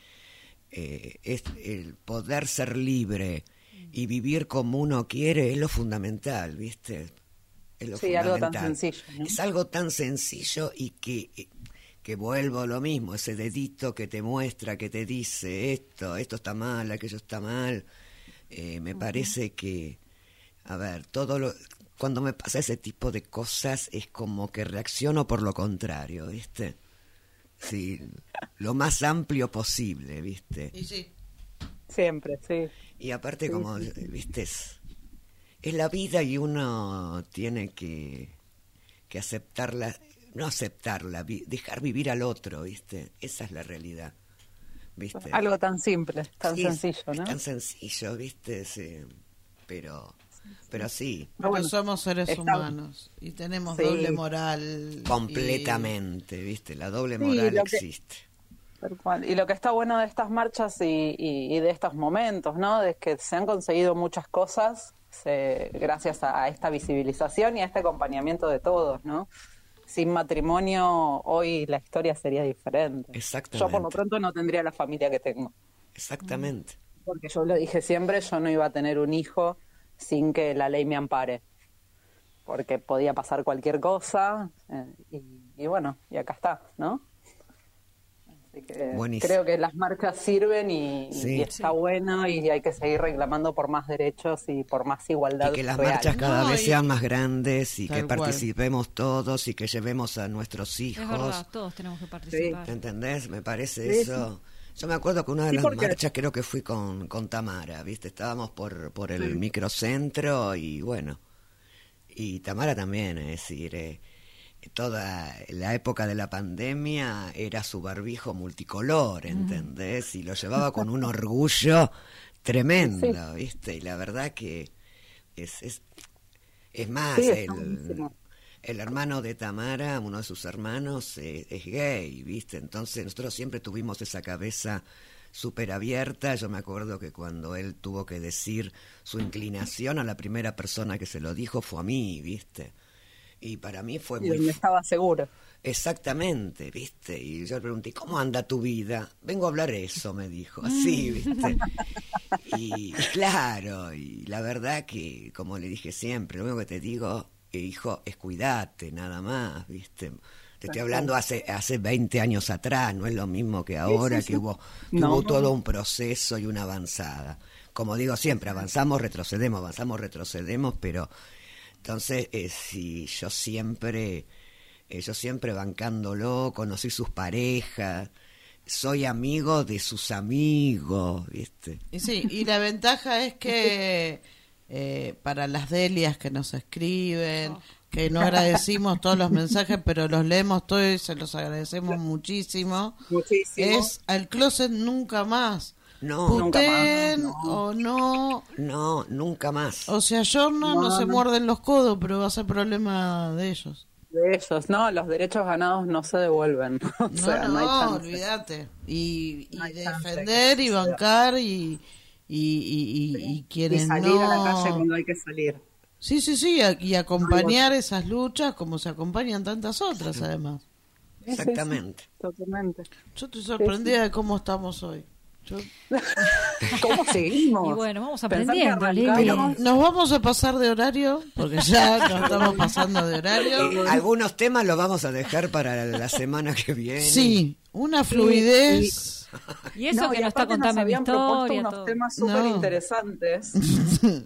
[SPEAKER 4] eh, es el poder ser libre y vivir como uno quiere es lo fundamental, ¿viste? Es lo
[SPEAKER 5] Sí, algo tan
[SPEAKER 4] fundamental.
[SPEAKER 5] sencillo, ¿no?
[SPEAKER 4] Es algo tan sencillo y que, que vuelvo a lo mismo, ese dedito que te muestra, que te dice esto, esto está mal, aquello está mal. Eh, me parece que, a ver, todo lo, cuando me pasa ese tipo de cosas es como que reacciono por lo contrario, ¿viste? Sí, lo más amplio posible, ¿viste?
[SPEAKER 3] Y sí,
[SPEAKER 5] Siempre, sí.
[SPEAKER 4] Y aparte, como, viste, es, es la vida y uno tiene que, que aceptarla, no aceptarla, vi- dejar vivir al otro, viste. Esa es la realidad, viste.
[SPEAKER 5] Algo tan simple, tan
[SPEAKER 4] Sí,
[SPEAKER 5] sencillo,
[SPEAKER 4] es
[SPEAKER 5] ¿no?
[SPEAKER 4] tan sencillo, viste, sí. Pero, pero sí,
[SPEAKER 5] Pero bueno,
[SPEAKER 3] somos seres
[SPEAKER 5] está-
[SPEAKER 3] humanos y tenemos
[SPEAKER 5] Sí.
[SPEAKER 3] doble moral. y-
[SPEAKER 4] completamente, viste. La doble moral existe.
[SPEAKER 5] Y lo que está bueno de estas marchas y, y- y de estos momentos, ¿no? Es que se han conseguido muchas cosas se- gracias a, a esta visibilización y a este acompañamiento de todos, ¿no? Sin matrimonio, hoy la historia sería diferente.
[SPEAKER 4] Exactamente.
[SPEAKER 5] Yo por lo pronto no tendría la familia que tengo.
[SPEAKER 4] Exactamente.
[SPEAKER 5] Porque yo lo dije siempre, yo no iba a tener un hijo sin que la ley me ampare. Porque podía pasar cualquier cosa eh, y, y bueno, y acá está, ¿no? Así que
[SPEAKER 4] Buenísimo.
[SPEAKER 5] creo que las marcas sirven y, y
[SPEAKER 4] Sí.
[SPEAKER 5] está bueno y hay que seguir reclamando por más derechos y por más igualdad.
[SPEAKER 4] Y que las
[SPEAKER 5] real.
[SPEAKER 4] marchas cada
[SPEAKER 3] No,
[SPEAKER 4] vez sean más grandes y que
[SPEAKER 3] cual.
[SPEAKER 4] participemos todos y que llevemos a nuestros hijos.
[SPEAKER 6] Es verdad, todos tenemos que participar.
[SPEAKER 4] ¿Entendés? Me parece
[SPEAKER 5] Sí,
[SPEAKER 4] eso. Yo me acuerdo que una de
[SPEAKER 5] Sí,
[SPEAKER 4] las
[SPEAKER 5] porque-
[SPEAKER 4] marchas creo que fui con, con Tamara, ¿viste? Estábamos por, por el microcentro y bueno. Y Tamara también, es decir, eh, toda la época de la pandemia era su barbijo multicolor, ¿entendés? Y lo llevaba con un orgullo tremendo, ¿viste? Y la verdad que es, es, es más,
[SPEAKER 5] Sí,
[SPEAKER 4] el, hermano de Tamara, uno de sus hermanos, eh, es gay, ¿viste? Entonces nosotros siempre tuvimos esa cabeza súper abierta. Yo me acuerdo que cuando él tuvo que decir su inclinación a la primera persona que se lo dijo fue a mí, ¿viste? Y para mí fue
[SPEAKER 5] Y
[SPEAKER 4] muy...
[SPEAKER 5] donde estaba seguro.
[SPEAKER 4] Exactamente, ¿viste? Y yo le pregunté, ¿cómo anda tu vida? Vengo a hablar eso, me dijo, así, ¿viste? Y, claro, y la verdad que, como le dije siempre, lo único que te digo, eh, hijo, es cuidate, nada más, ¿viste? Te estoy hablando hace, hace 20 años atrás, no es lo mismo que ahora, que hubo, que
[SPEAKER 5] No.
[SPEAKER 4] hubo todo un proceso y una avanzada. Como digo siempre, avanzamos, retrocedemos, avanzamos, retrocedemos, pero entonces, eh, si yo siempre, eh, yo siempre bancándolo, conocí sus parejas, soy amigo de sus amigos, ¿viste?
[SPEAKER 3] Y sí, y la ventaja es que eh, para las delias que nos escriben, que no agradecimos todos los mensajes, pero los leemos todos y se los agradecemos muchísimo,
[SPEAKER 5] Muchísimo.
[SPEAKER 3] es al closet nunca más.
[SPEAKER 4] No,
[SPEAKER 3] Puten
[SPEAKER 5] nunca más, no.
[SPEAKER 3] o no,
[SPEAKER 4] no, nunca más.
[SPEAKER 3] o sea, ayornan, no,
[SPEAKER 5] No,
[SPEAKER 3] se
[SPEAKER 5] no.
[SPEAKER 3] muerden los codos, pero va a ser problema de ellos.
[SPEAKER 5] De ellos, no, los derechos ganados no se devuelven. O
[SPEAKER 3] No,
[SPEAKER 5] sea,
[SPEAKER 3] no,
[SPEAKER 5] hay
[SPEAKER 3] olvídate. Y, defender y bancar y, y, y, y, y quienes
[SPEAKER 5] salir
[SPEAKER 3] no...
[SPEAKER 5] a la calle cuando hay que salir.
[SPEAKER 3] Sí, sí, sí, a- y acompañar esas luchas como se acompañan tantas otras, además.
[SPEAKER 4] Exactamente.
[SPEAKER 5] totalmente.
[SPEAKER 3] Yo estoy sorprendida de cómo estamos hoy. Yo-
[SPEAKER 5] ¿Cómo seguimos?
[SPEAKER 6] Y bueno, vamos aprendiendo, Lili.
[SPEAKER 3] Nos vamos a pasar de horario, porque ya nos estamos pasando de horario.
[SPEAKER 4] Eh, algunos temas los vamos a dejar para la semana que viene.
[SPEAKER 3] Sí, una fluidez.
[SPEAKER 6] Y eso
[SPEAKER 5] No,
[SPEAKER 6] que
[SPEAKER 5] y
[SPEAKER 6] nos está contando mi
[SPEAKER 5] habían propuesto
[SPEAKER 6] historia.
[SPEAKER 5] unos
[SPEAKER 6] todo.
[SPEAKER 5] temas súper interesantes.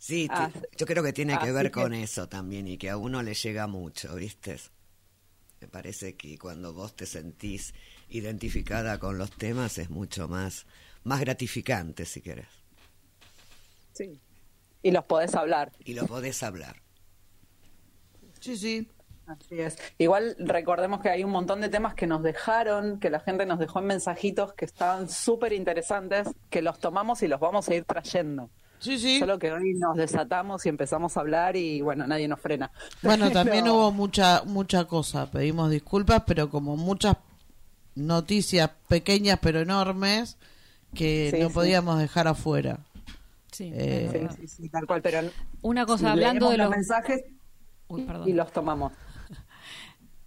[SPEAKER 4] Sí,
[SPEAKER 5] Ah,
[SPEAKER 4] yo creo que tiene que ver
[SPEAKER 5] que-
[SPEAKER 4] con eso también y que a uno le llega mucho, ¿viste? Me parece que cuando vos te sentís identificada con los temas es mucho más, más gratificante, si querés.
[SPEAKER 5] Sí. Y los podés hablar.
[SPEAKER 4] Y lo podés hablar.
[SPEAKER 3] Sí, sí.
[SPEAKER 5] Así es. Igual recordemos que hay un montón de temas que nos dejaron, que la gente nos dejó en mensajitos que estaban súper interesantes, que los tomamos y los vamos a ir trayendo.
[SPEAKER 3] Sí, sí.
[SPEAKER 5] Solo que hoy nos desatamos y empezamos a hablar y bueno, nadie nos frena.
[SPEAKER 3] Bueno, también
[SPEAKER 5] Pero-
[SPEAKER 3] hubo mucha mucha cosa. Pedimos disculpas, pero como muchas noticias pequeñas pero enormes que
[SPEAKER 5] Sí,
[SPEAKER 3] no
[SPEAKER 5] sí.
[SPEAKER 3] podíamos dejar afuera.
[SPEAKER 6] Sí,
[SPEAKER 3] Eh,
[SPEAKER 5] Sí,
[SPEAKER 6] verdad.
[SPEAKER 5] sí, sí, tal cual, pero
[SPEAKER 6] Una cosa, hablando de
[SPEAKER 5] los
[SPEAKER 6] los...
[SPEAKER 5] mensajes
[SPEAKER 6] Uy, perdón.
[SPEAKER 5] y los tomamos.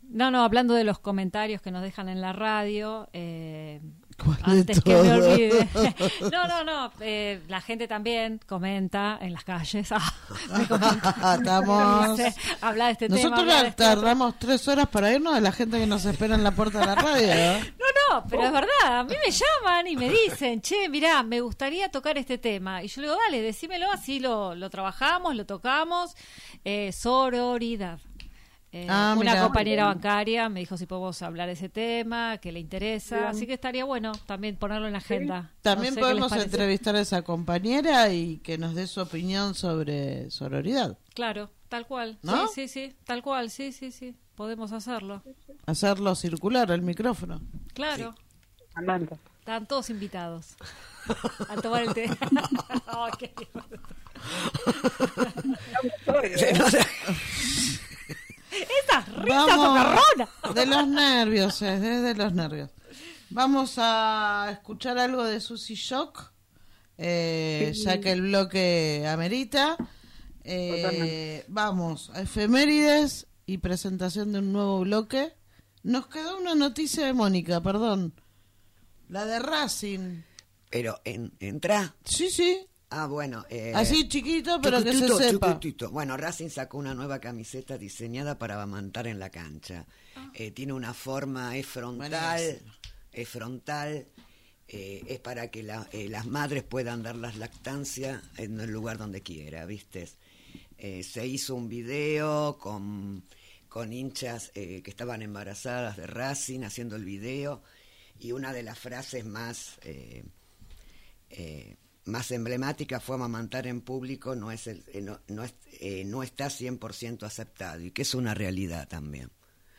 [SPEAKER 6] No, no, hablando de los comentarios que nos dejan en la radio, eh,
[SPEAKER 3] ¿Cuál de
[SPEAKER 6] antes que me olvide. no, no, no, eh, la gente también comenta en las calles. Ah, me comenta.
[SPEAKER 3] Estamos.
[SPEAKER 6] Dice, habla de este tema.
[SPEAKER 3] Nosotros
[SPEAKER 6] habla de este otro.
[SPEAKER 3] tardamos tres horas para irnos de la gente que nos espera en la puerta de la radio. ¿eh?
[SPEAKER 6] No, no, pero es verdad, a mí me llaman y me dicen, che, mirá, me gustaría tocar este tema. Y yo le digo, dale, decímelo, así lo, lo trabajamos, lo tocamos. Eh, sororidad. Eh,
[SPEAKER 3] Ah,
[SPEAKER 6] una
[SPEAKER 3] mirá.
[SPEAKER 6] compañera bancaria me dijo si podemos hablar de ese tema, que le interesa,
[SPEAKER 5] Bien.
[SPEAKER 6] así que estaría bueno también ponerlo en la agenda.
[SPEAKER 3] También
[SPEAKER 6] No sé
[SPEAKER 3] podemos entrevistar a esa compañera y que nos dé su opinión sobre sororidad.
[SPEAKER 6] Claro, tal cual.
[SPEAKER 3] ¿No?
[SPEAKER 6] Sí, sí, sí, tal cual, sí, sí, sí, podemos hacerlo.
[SPEAKER 3] Hacerlo circular el micrófono.
[SPEAKER 6] Claro,
[SPEAKER 5] Amanda.
[SPEAKER 6] están todos invitados a tomar el té. Esas risas
[SPEAKER 3] de los nervios, es de los nervios. Vamos a escuchar algo de Susy Shock, eh, ya que el bloque amerita. Eh, vamos a efemérides y presentación de un nuevo bloque. Nos quedó una noticia de Mónica, perdón. La de Racing.
[SPEAKER 4] Pero en, entra.
[SPEAKER 3] Sí, sí.
[SPEAKER 4] Ah, bueno. eh,
[SPEAKER 3] Así chiquito, pero que se sepa.
[SPEAKER 4] chiquitito. Bueno, Racing sacó una nueva camiseta diseñada para amamantar en la cancha. Eh, tiene una forma, es frontal,
[SPEAKER 3] Buenísimo.
[SPEAKER 4] es frontal, eh, es para que la- eh, las madres puedan dar las lactancias en el lugar donde quiera, ¿viste? Se hizo un video con, con hinchas que estaban embarazadas de Racing haciendo el video y una de las frases más... eh, más emblemática fue amamantar en público no es el, eh, no, no es- eh, no está 100% aceptado y que es una realidad también.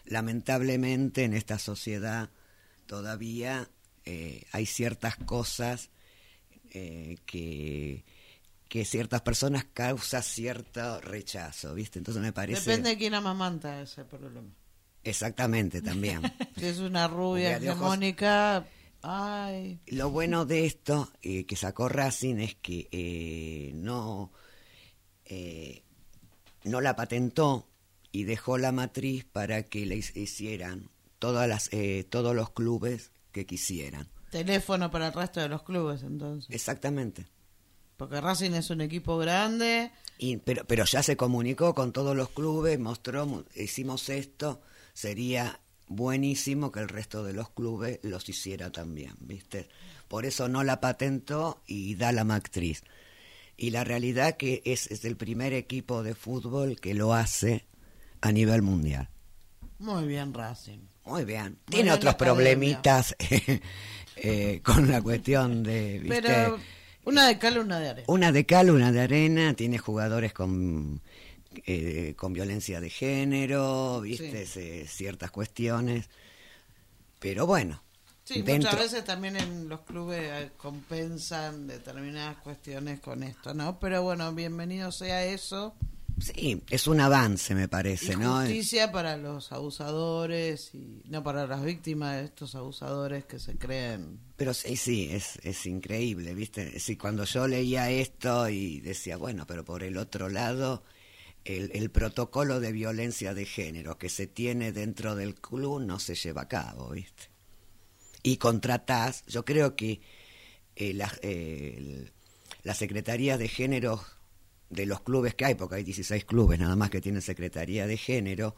[SPEAKER 4] Lamentablemente en esta sociedad todavía eh, hay ciertas cosas eh, que que ciertas personas causa cierto rechazo, ¿viste? Entonces me parece
[SPEAKER 3] Depende de quién amamanta ese problema.
[SPEAKER 4] exactamente también.
[SPEAKER 3] Si es una rubia
[SPEAKER 4] ojos-
[SPEAKER 3] hegemónica, ay,
[SPEAKER 4] Lo bueno de esto eh, que sacó Racing es que eh, no, eh, no la patentó, y dejó la matriz para que le hic- hicieran todas las, eh, todos los clubes que quisieran.
[SPEAKER 3] Teléfono para el resto de los clubes, entonces.
[SPEAKER 4] Exactamente.
[SPEAKER 3] Porque Racing es un equipo grande.
[SPEAKER 4] Y, pero, pero ya se comunicó con todos los clubes, mostró, hicimos esto, sería buenísimo que el resto de los clubes los hiciera también, ¿viste? Por eso no la patentó y da la matriz. Y la realidad que es, es el primer equipo de fútbol que lo hace a nivel mundial.
[SPEAKER 3] Muy bien, Racing.
[SPEAKER 4] Muy bien.
[SPEAKER 3] Muy
[SPEAKER 4] Tiene
[SPEAKER 3] bien
[SPEAKER 4] otros problemitas eh, con la cuestión de... ¿viste?
[SPEAKER 3] Pero una de cal, una de arena.
[SPEAKER 4] Una de cal, una de arena, tiene jugadores con, eh, con violencia de género, viste, Se- ciertas cuestiones. Pero bueno,
[SPEAKER 3] Sí,
[SPEAKER 4] dentro-
[SPEAKER 3] muchas veces también en los clubes eh, compensan determinadas cuestiones con esto, ¿no? Pero bueno, bienvenido sea eso.
[SPEAKER 4] sí, es un avance, me parece,
[SPEAKER 3] y
[SPEAKER 4] ¿no?
[SPEAKER 3] justicia para los abusadores y no para las víctimas de estos abusadores que se creen.
[SPEAKER 4] Pero sí, sí, es, es increíble, ¿viste? Sí, cuando yo leía esto y decía, bueno, pero por el otro lado, el, protocolo de violencia de género que se tiene dentro del club no se lleva a cabo, ¿viste? Y contratás, yo creo que eh, eh, las secretarías de género de los clubes que hay, porque hay 16 clubes nada más que tienen secretaría de género,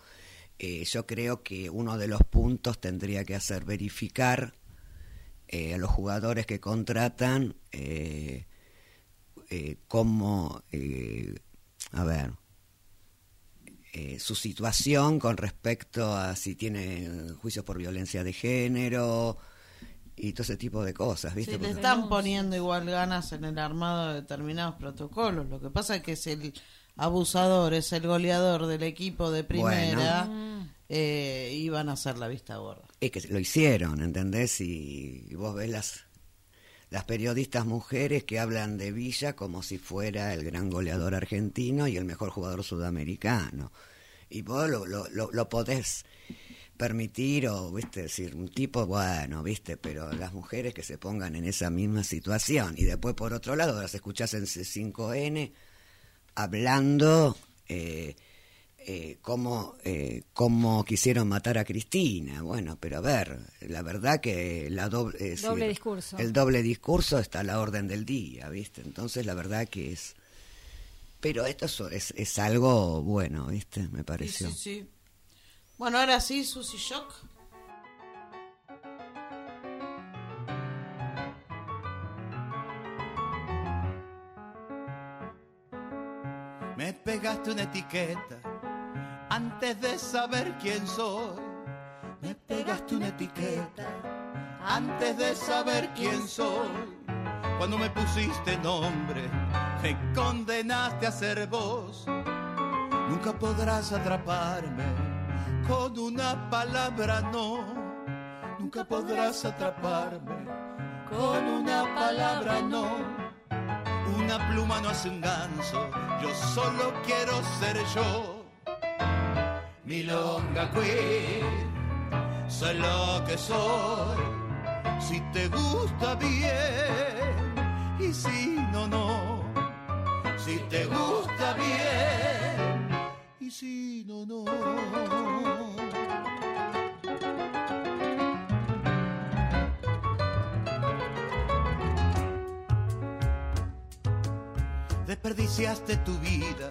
[SPEAKER 4] eh, yo creo que uno de los puntos tendría que hacer verificar a los jugadores que contratan cómo, a ver, eh, su situación con respecto a si tienen juicios por violencia de género y todo ese tipo de cosas, ¿viste?
[SPEAKER 3] Sí, le están poniendo igual ganas en el armado de determinados protocolos. Lo que pasa es que es el abusador, es el goleador del equipo de primera, eh, y van a hacer la vista gorda.
[SPEAKER 4] Es que lo hicieron, ¿entendés? Y vos ves las, las periodistas mujeres que hablan de Villa como si fuera el gran goleador argentino y el mejor jugador sudamericano. Y vos lo, podés permitir o, viste, decir, un tipo, bueno, viste, pero las mujeres que se pongan en esa misma situación. Y después, por otro lado, las escuchás en C5N hablando... Eh, eh, cómo, eh, cómo quisieron matar a Cristina. Bueno, pero a ver, la verdad que la doble, es
[SPEAKER 6] Doble discurso.
[SPEAKER 4] El doble discurso está a la orden del día, ¿viste? Entonces la verdad que es... Pero esto es, es, es algo bueno, ¿viste? Me
[SPEAKER 3] Sí,
[SPEAKER 4] pareció.
[SPEAKER 3] sí, sí. Bueno, ahora sí, Susy Shock.
[SPEAKER 8] Me pegaste una etiqueta antes de saber quién soy. Me pegaste una etiqueta antes de saber quién soy. Cuando me pusiste nombre, me condenaste a ser vos. Nunca podrás atraparme con una palabra no. Nunca podrás atraparme con una palabra no. Una pluma no hace un ganso, yo solo quiero ser yo. Milonga Queen, soy lo que soy. Si te gusta bien, y si no, no. Si te gusta bien, y si no, no. Desperdiciaste tu vida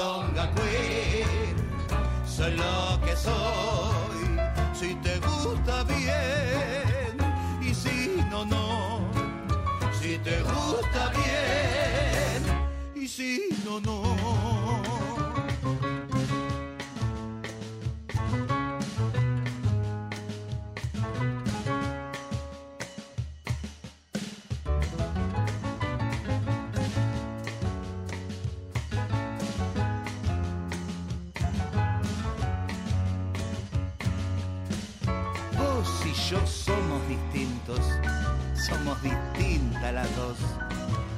[SPEAKER 8] Milonga soy lo que soy. Si te gusta bien y si no, no. Si te gusta bien y si no, no. Somos distintas las dos.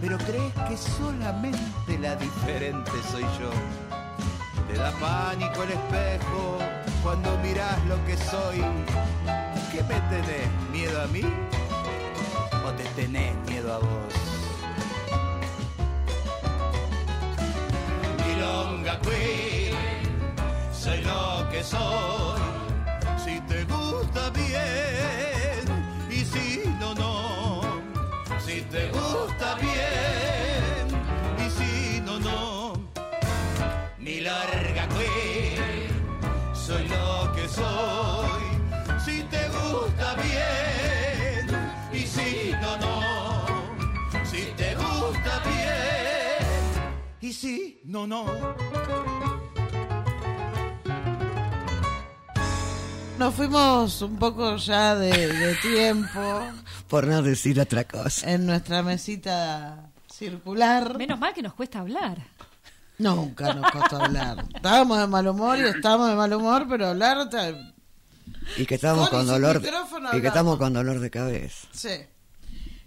[SPEAKER 8] Pero crees que solamente la diferente soy yo. Te da pánico el espejo cuando mirás lo que soy. ¿Qué me tenés? ¿Miedo a mí? ¿O te tenés miedo a vos? Milonga Queen, soy lo que soy. Si te gusta bien no, no.
[SPEAKER 3] Nos fuimos un poco ya de, de tiempo
[SPEAKER 4] Por no decir otra cosa.
[SPEAKER 3] en nuestra mesita circular.
[SPEAKER 6] Menos mal que nos cuesta hablar.
[SPEAKER 3] Nunca nos costó hablar. Estábamos de mal humor y estamos de mal humor, pero hablar...
[SPEAKER 4] Y que estamos
[SPEAKER 3] Con
[SPEAKER 4] con dolor. Y que estamos con dolor de cabeza.
[SPEAKER 3] Sí.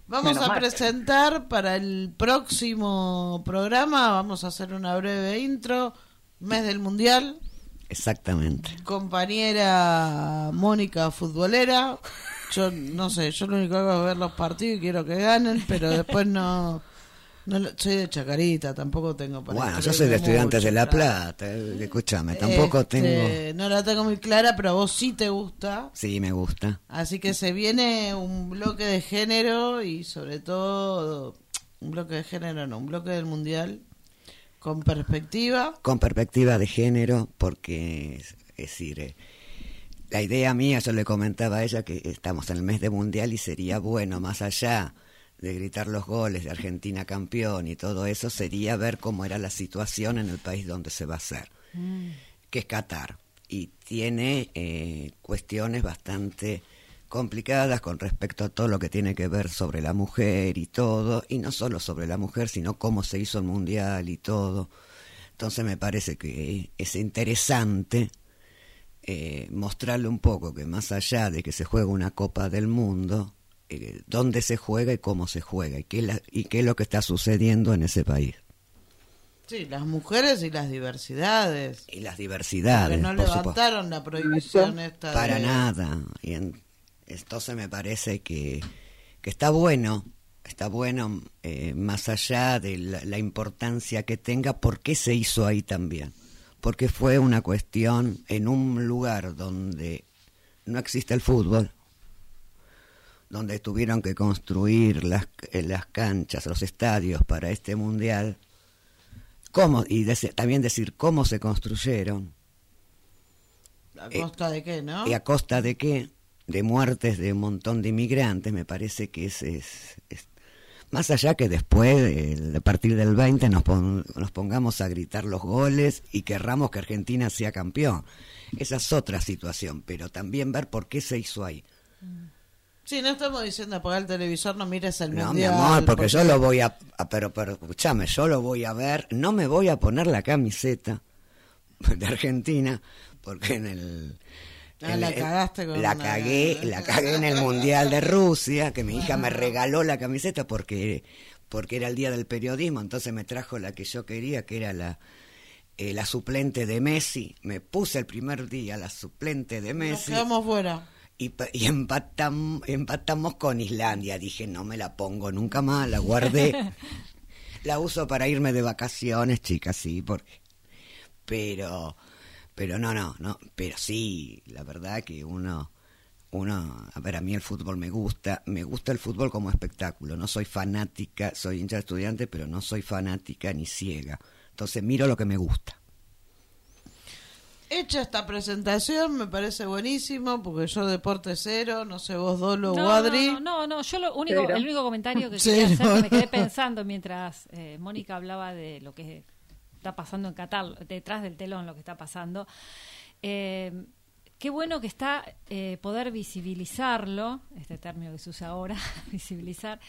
[SPEAKER 3] Vamos
[SPEAKER 5] Menos
[SPEAKER 3] a
[SPEAKER 5] mal.
[SPEAKER 3] presentar para el próximo programa, vamos a hacer una breve intro, mes del Mundial,
[SPEAKER 4] Exactamente.
[SPEAKER 3] compañera Mónica futbolera, yo no sé, yo lo único que hago es ver los partidos y quiero que ganen, pero después no, no soy de Chacarita, tampoco tengo para
[SPEAKER 4] Bueno, yo soy de Estudiantes
[SPEAKER 3] mucho,
[SPEAKER 4] de La. Plata. eh, Escúchame, tampoco
[SPEAKER 3] Este,
[SPEAKER 4] tengo.
[SPEAKER 3] No la tengo muy clara, pero a vos sí te gusta.
[SPEAKER 4] Sí, me gusta.
[SPEAKER 3] Así que se viene un bloque de género y sobre todo un bloque de género, no, un bloque del mundial con perspectiva.
[SPEAKER 4] Con perspectiva de género, porque es, es decir, eh, la idea mía, yo le comentaba a ella que estamos en el mes de mundial y sería bueno, más allá de gritar los goles de Argentina campeón y todo eso, sería ver cómo era la situación en el país donde se va a hacer, que es Qatar. Y tiene eh, cuestiones bastante complicadas con respecto a todo lo que tiene que ver sobre la mujer y todo, y no solo sobre la mujer, sino cómo se hizo el mundial y todo. Entonces me parece que es interesante eh, mostrarle un poco que más allá de que se juega una Copa del Mundo, eh, dónde se juega y cómo se juega y qué, es la- y qué es lo que está sucediendo en ese país.
[SPEAKER 3] Sí, las mujeres y las diversidades.
[SPEAKER 4] Y las
[SPEAKER 3] Porque
[SPEAKER 4] diversidades,
[SPEAKER 3] no
[SPEAKER 4] por supuesto.
[SPEAKER 3] levantaron la prohibición esta
[SPEAKER 4] Para
[SPEAKER 3] de-
[SPEAKER 4] nada. Y en- entonces me parece que, que está bueno, está bueno eh, más allá de la, la importancia que tenga, por qué se hizo ahí también. Porque fue una cuestión en un lugar donde no existe el fútbol, donde tuvieron que construir las, eh, las canchas, los estadios para este mundial. ¿Cómo? Y dese- también decir cómo se construyeron.
[SPEAKER 3] ¿A costa de qué, no?
[SPEAKER 4] ¿Y a costa de qué? De muertes de un montón de inmigrantes, me parece que es, es, es- más allá que después, eh, a partir del 20, nos, pon- nos pongamos a gritar los goles y querramos que Argentina sea campeón. Esa es otra situación, pero también ver por qué se hizo ahí.
[SPEAKER 3] Sí, no estamos diciendo apagar el televisor, no mires el
[SPEAKER 4] No,
[SPEAKER 3] mundial.
[SPEAKER 4] mi amor, porque, yo lo voy a, a- pero, pero escúchame, yo lo voy a ver, no me voy a poner la camiseta de Argentina, porque en el...
[SPEAKER 3] Ah,
[SPEAKER 4] en
[SPEAKER 3] la
[SPEAKER 4] el-
[SPEAKER 3] cagaste con
[SPEAKER 4] la
[SPEAKER 3] una-
[SPEAKER 4] cagué, la cagué en el Mundial de Rusia, que mi hija me regaló la camiseta porque, porque era el día del periodismo, entonces me trajo la que yo quería, que era la, eh, la suplente de Messi. Me puse el primer día la suplente de
[SPEAKER 3] Nos
[SPEAKER 4] Messi
[SPEAKER 3] quedamos fuera.
[SPEAKER 4] Y, y empatam- empatamos con Islandia. Dije, no me la pongo nunca más, la guardé. la uso para irme de vacaciones, chicas, sí, porque... Pero, pero no, no, no, pero sí, la verdad que uno... Uno, a ver, a mí el fútbol me gusta, me gusta el fútbol como espectáculo, no soy fanática, soy hincha de estudiante, pero no soy fanática ni ciega. Entonces miro lo que me gusta.
[SPEAKER 3] Hecha esta presentación, me parece buenísimo, porque yo deporte cero, no sé vos, Dolo o
[SPEAKER 6] No,
[SPEAKER 3] Adri.
[SPEAKER 6] no, no, no, yo lo único,
[SPEAKER 5] Cero.
[SPEAKER 6] el único comentario que quería hacer, que me quedé pensando mientras eh, Mónica hablaba de lo que está pasando en Qatar, detrás del telón lo que está pasando. Eh, qué bueno que está eh, poder visibilizarlo, este término que se usa ahora, visibilizar,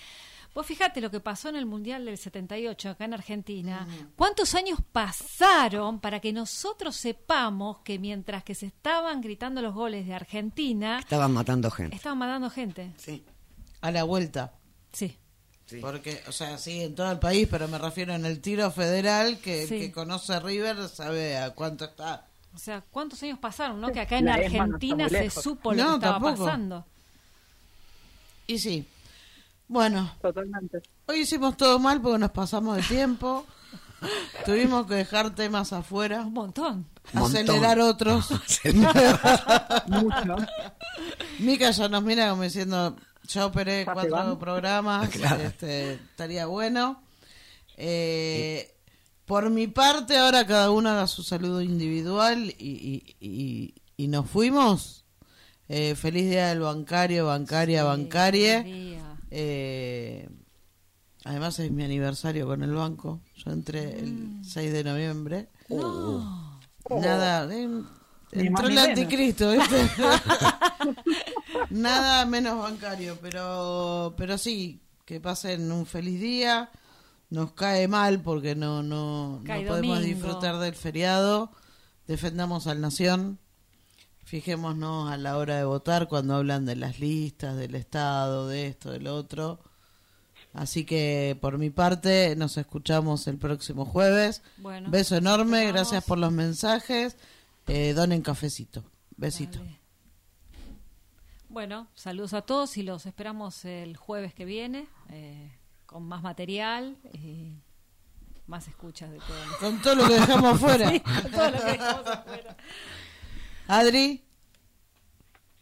[SPEAKER 6] Vos fíjate lo que pasó en el Mundial del 78 acá en Argentina. ¿Cuántos años pasaron para que nosotros sepamos que mientras que se estaban gritando los goles de Argentina,
[SPEAKER 4] Estaban matando gente.
[SPEAKER 6] estaban matando gente?
[SPEAKER 4] Sí.
[SPEAKER 3] A la vuelta.
[SPEAKER 6] Sí.
[SPEAKER 4] Sí.
[SPEAKER 3] Porque, o sea, sí, en todo el país, pero me refiero en el tiro federal, que el
[SPEAKER 6] Sí.
[SPEAKER 3] que conoce River sabe a cuánto está.
[SPEAKER 6] O sea, ¿cuántos años pasaron, no? Que acá en
[SPEAKER 5] La ESMA no
[SPEAKER 6] Argentina se supo lo
[SPEAKER 3] No,
[SPEAKER 6] que estaba
[SPEAKER 3] tampoco.
[SPEAKER 6] pasando.
[SPEAKER 3] Y sí. Bueno,
[SPEAKER 5] Totalmente.
[SPEAKER 3] hoy hicimos todo mal porque nos pasamos de tiempo. Tuvimos que dejar temas afuera,
[SPEAKER 6] Un montón.
[SPEAKER 4] Montón.
[SPEAKER 3] acelerar otros.
[SPEAKER 5] Mucho.
[SPEAKER 3] Mica ya nos mira como diciendo, ya operé
[SPEAKER 5] Ya
[SPEAKER 3] cuatro
[SPEAKER 5] van.
[SPEAKER 3] programas,
[SPEAKER 4] Claro.
[SPEAKER 3] este, estaría bueno. Eh, por mi parte, ahora cada uno haga su saludo individual y, y- y- y nos fuimos. Eh, feliz día del bancario, bancaria, bancarie.
[SPEAKER 6] Día.
[SPEAKER 3] Eh, además es mi aniversario con el banco. Yo entré el 6 de noviembre. Nada, eh,
[SPEAKER 5] Ni más
[SPEAKER 3] entró
[SPEAKER 5] ni
[SPEAKER 3] el
[SPEAKER 5] menos.
[SPEAKER 3] anticristo, ¿viste? Nada menos bancario, pero pero sí, que pasen un feliz día. Nos cae mal porque no no, no podemos
[SPEAKER 6] domingo.
[SPEAKER 3] disfrutar del feriado. Defendamos al Nación. Fijémonos a la hora de votar cuando hablan de las listas, del Estado, de esto, del otro. Así que por mi parte nos escuchamos el próximo jueves.
[SPEAKER 6] Bueno,
[SPEAKER 3] Beso enorme,
[SPEAKER 6] esperamos.
[SPEAKER 3] gracias por los mensajes. Eh, donen cafecito. Besito.
[SPEAKER 6] Dale. Bueno, saludos a todos y los esperamos el jueves que viene eh, con más material y más escuchas de todo.
[SPEAKER 3] Con todo lo que dejamos afuera.
[SPEAKER 6] Sí, todo lo que dejamos afuera.
[SPEAKER 3] Adri,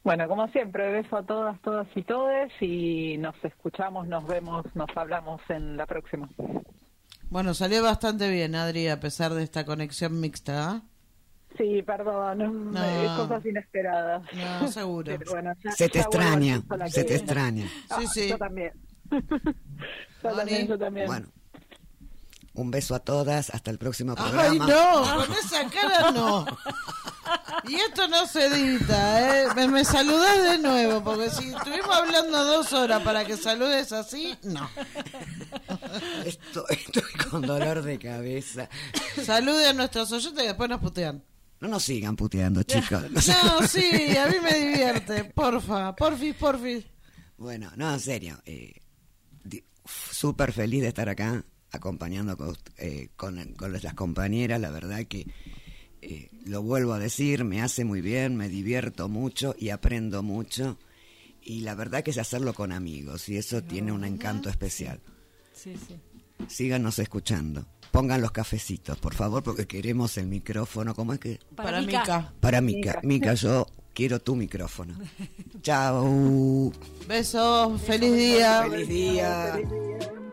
[SPEAKER 5] Bueno, como siempre, beso a todas, todas y todes y nos escuchamos, nos vemos, nos hablamos en la próxima.
[SPEAKER 3] bueno, salió bastante bien, Adri, a pesar de esta conexión mixta. ¿ah?
[SPEAKER 5] Sí, perdón,
[SPEAKER 3] No.
[SPEAKER 5] eh, cosas inesperadas.
[SPEAKER 3] No, seguro.
[SPEAKER 5] Pero bueno, ya-
[SPEAKER 4] Se te extraña, se te
[SPEAKER 5] viene.
[SPEAKER 4] extraña.
[SPEAKER 5] Ah,
[SPEAKER 3] Sí, sí.
[SPEAKER 5] Yo también. yo también, yo también.
[SPEAKER 4] Bueno, un beso a todas, hasta el próximo
[SPEAKER 3] Ay,
[SPEAKER 4] programa.
[SPEAKER 3] no, con esa cara no. Y esto no se edita, ¿eh? Me, me saludás de nuevo, porque si estuvimos hablando dos horas para que saludes así, no.
[SPEAKER 4] Estoy, estoy con dolor de cabeza.
[SPEAKER 3] Salude a nuestros oyentes y después nos putean.
[SPEAKER 4] No nos sigan puteando, chicos. No
[SPEAKER 3] sí, a mí me divierte. Porfa, porfis, porfis.
[SPEAKER 4] Bueno, no, en serio. Eh, Súper feliz de estar acá acompañando con, eh, con, con las compañeras. La verdad que eh, lo vuelvo a decir, me hace muy bien, me divierto mucho y aprendo mucho. Y la verdad que es hacerlo con amigos y eso tiene un encanto especial.
[SPEAKER 6] Sí, sí.
[SPEAKER 4] Síganos escuchando. Pongan los cafecitos, por favor, porque queremos el micrófono. ¿Cómo es que?
[SPEAKER 3] Para,
[SPEAKER 6] Mica.
[SPEAKER 3] Mica.
[SPEAKER 4] Para Mica. Mica, yo quiero tu micrófono. Chao.
[SPEAKER 3] Besos, feliz día.
[SPEAKER 4] Feliz día.
[SPEAKER 5] Feliz día.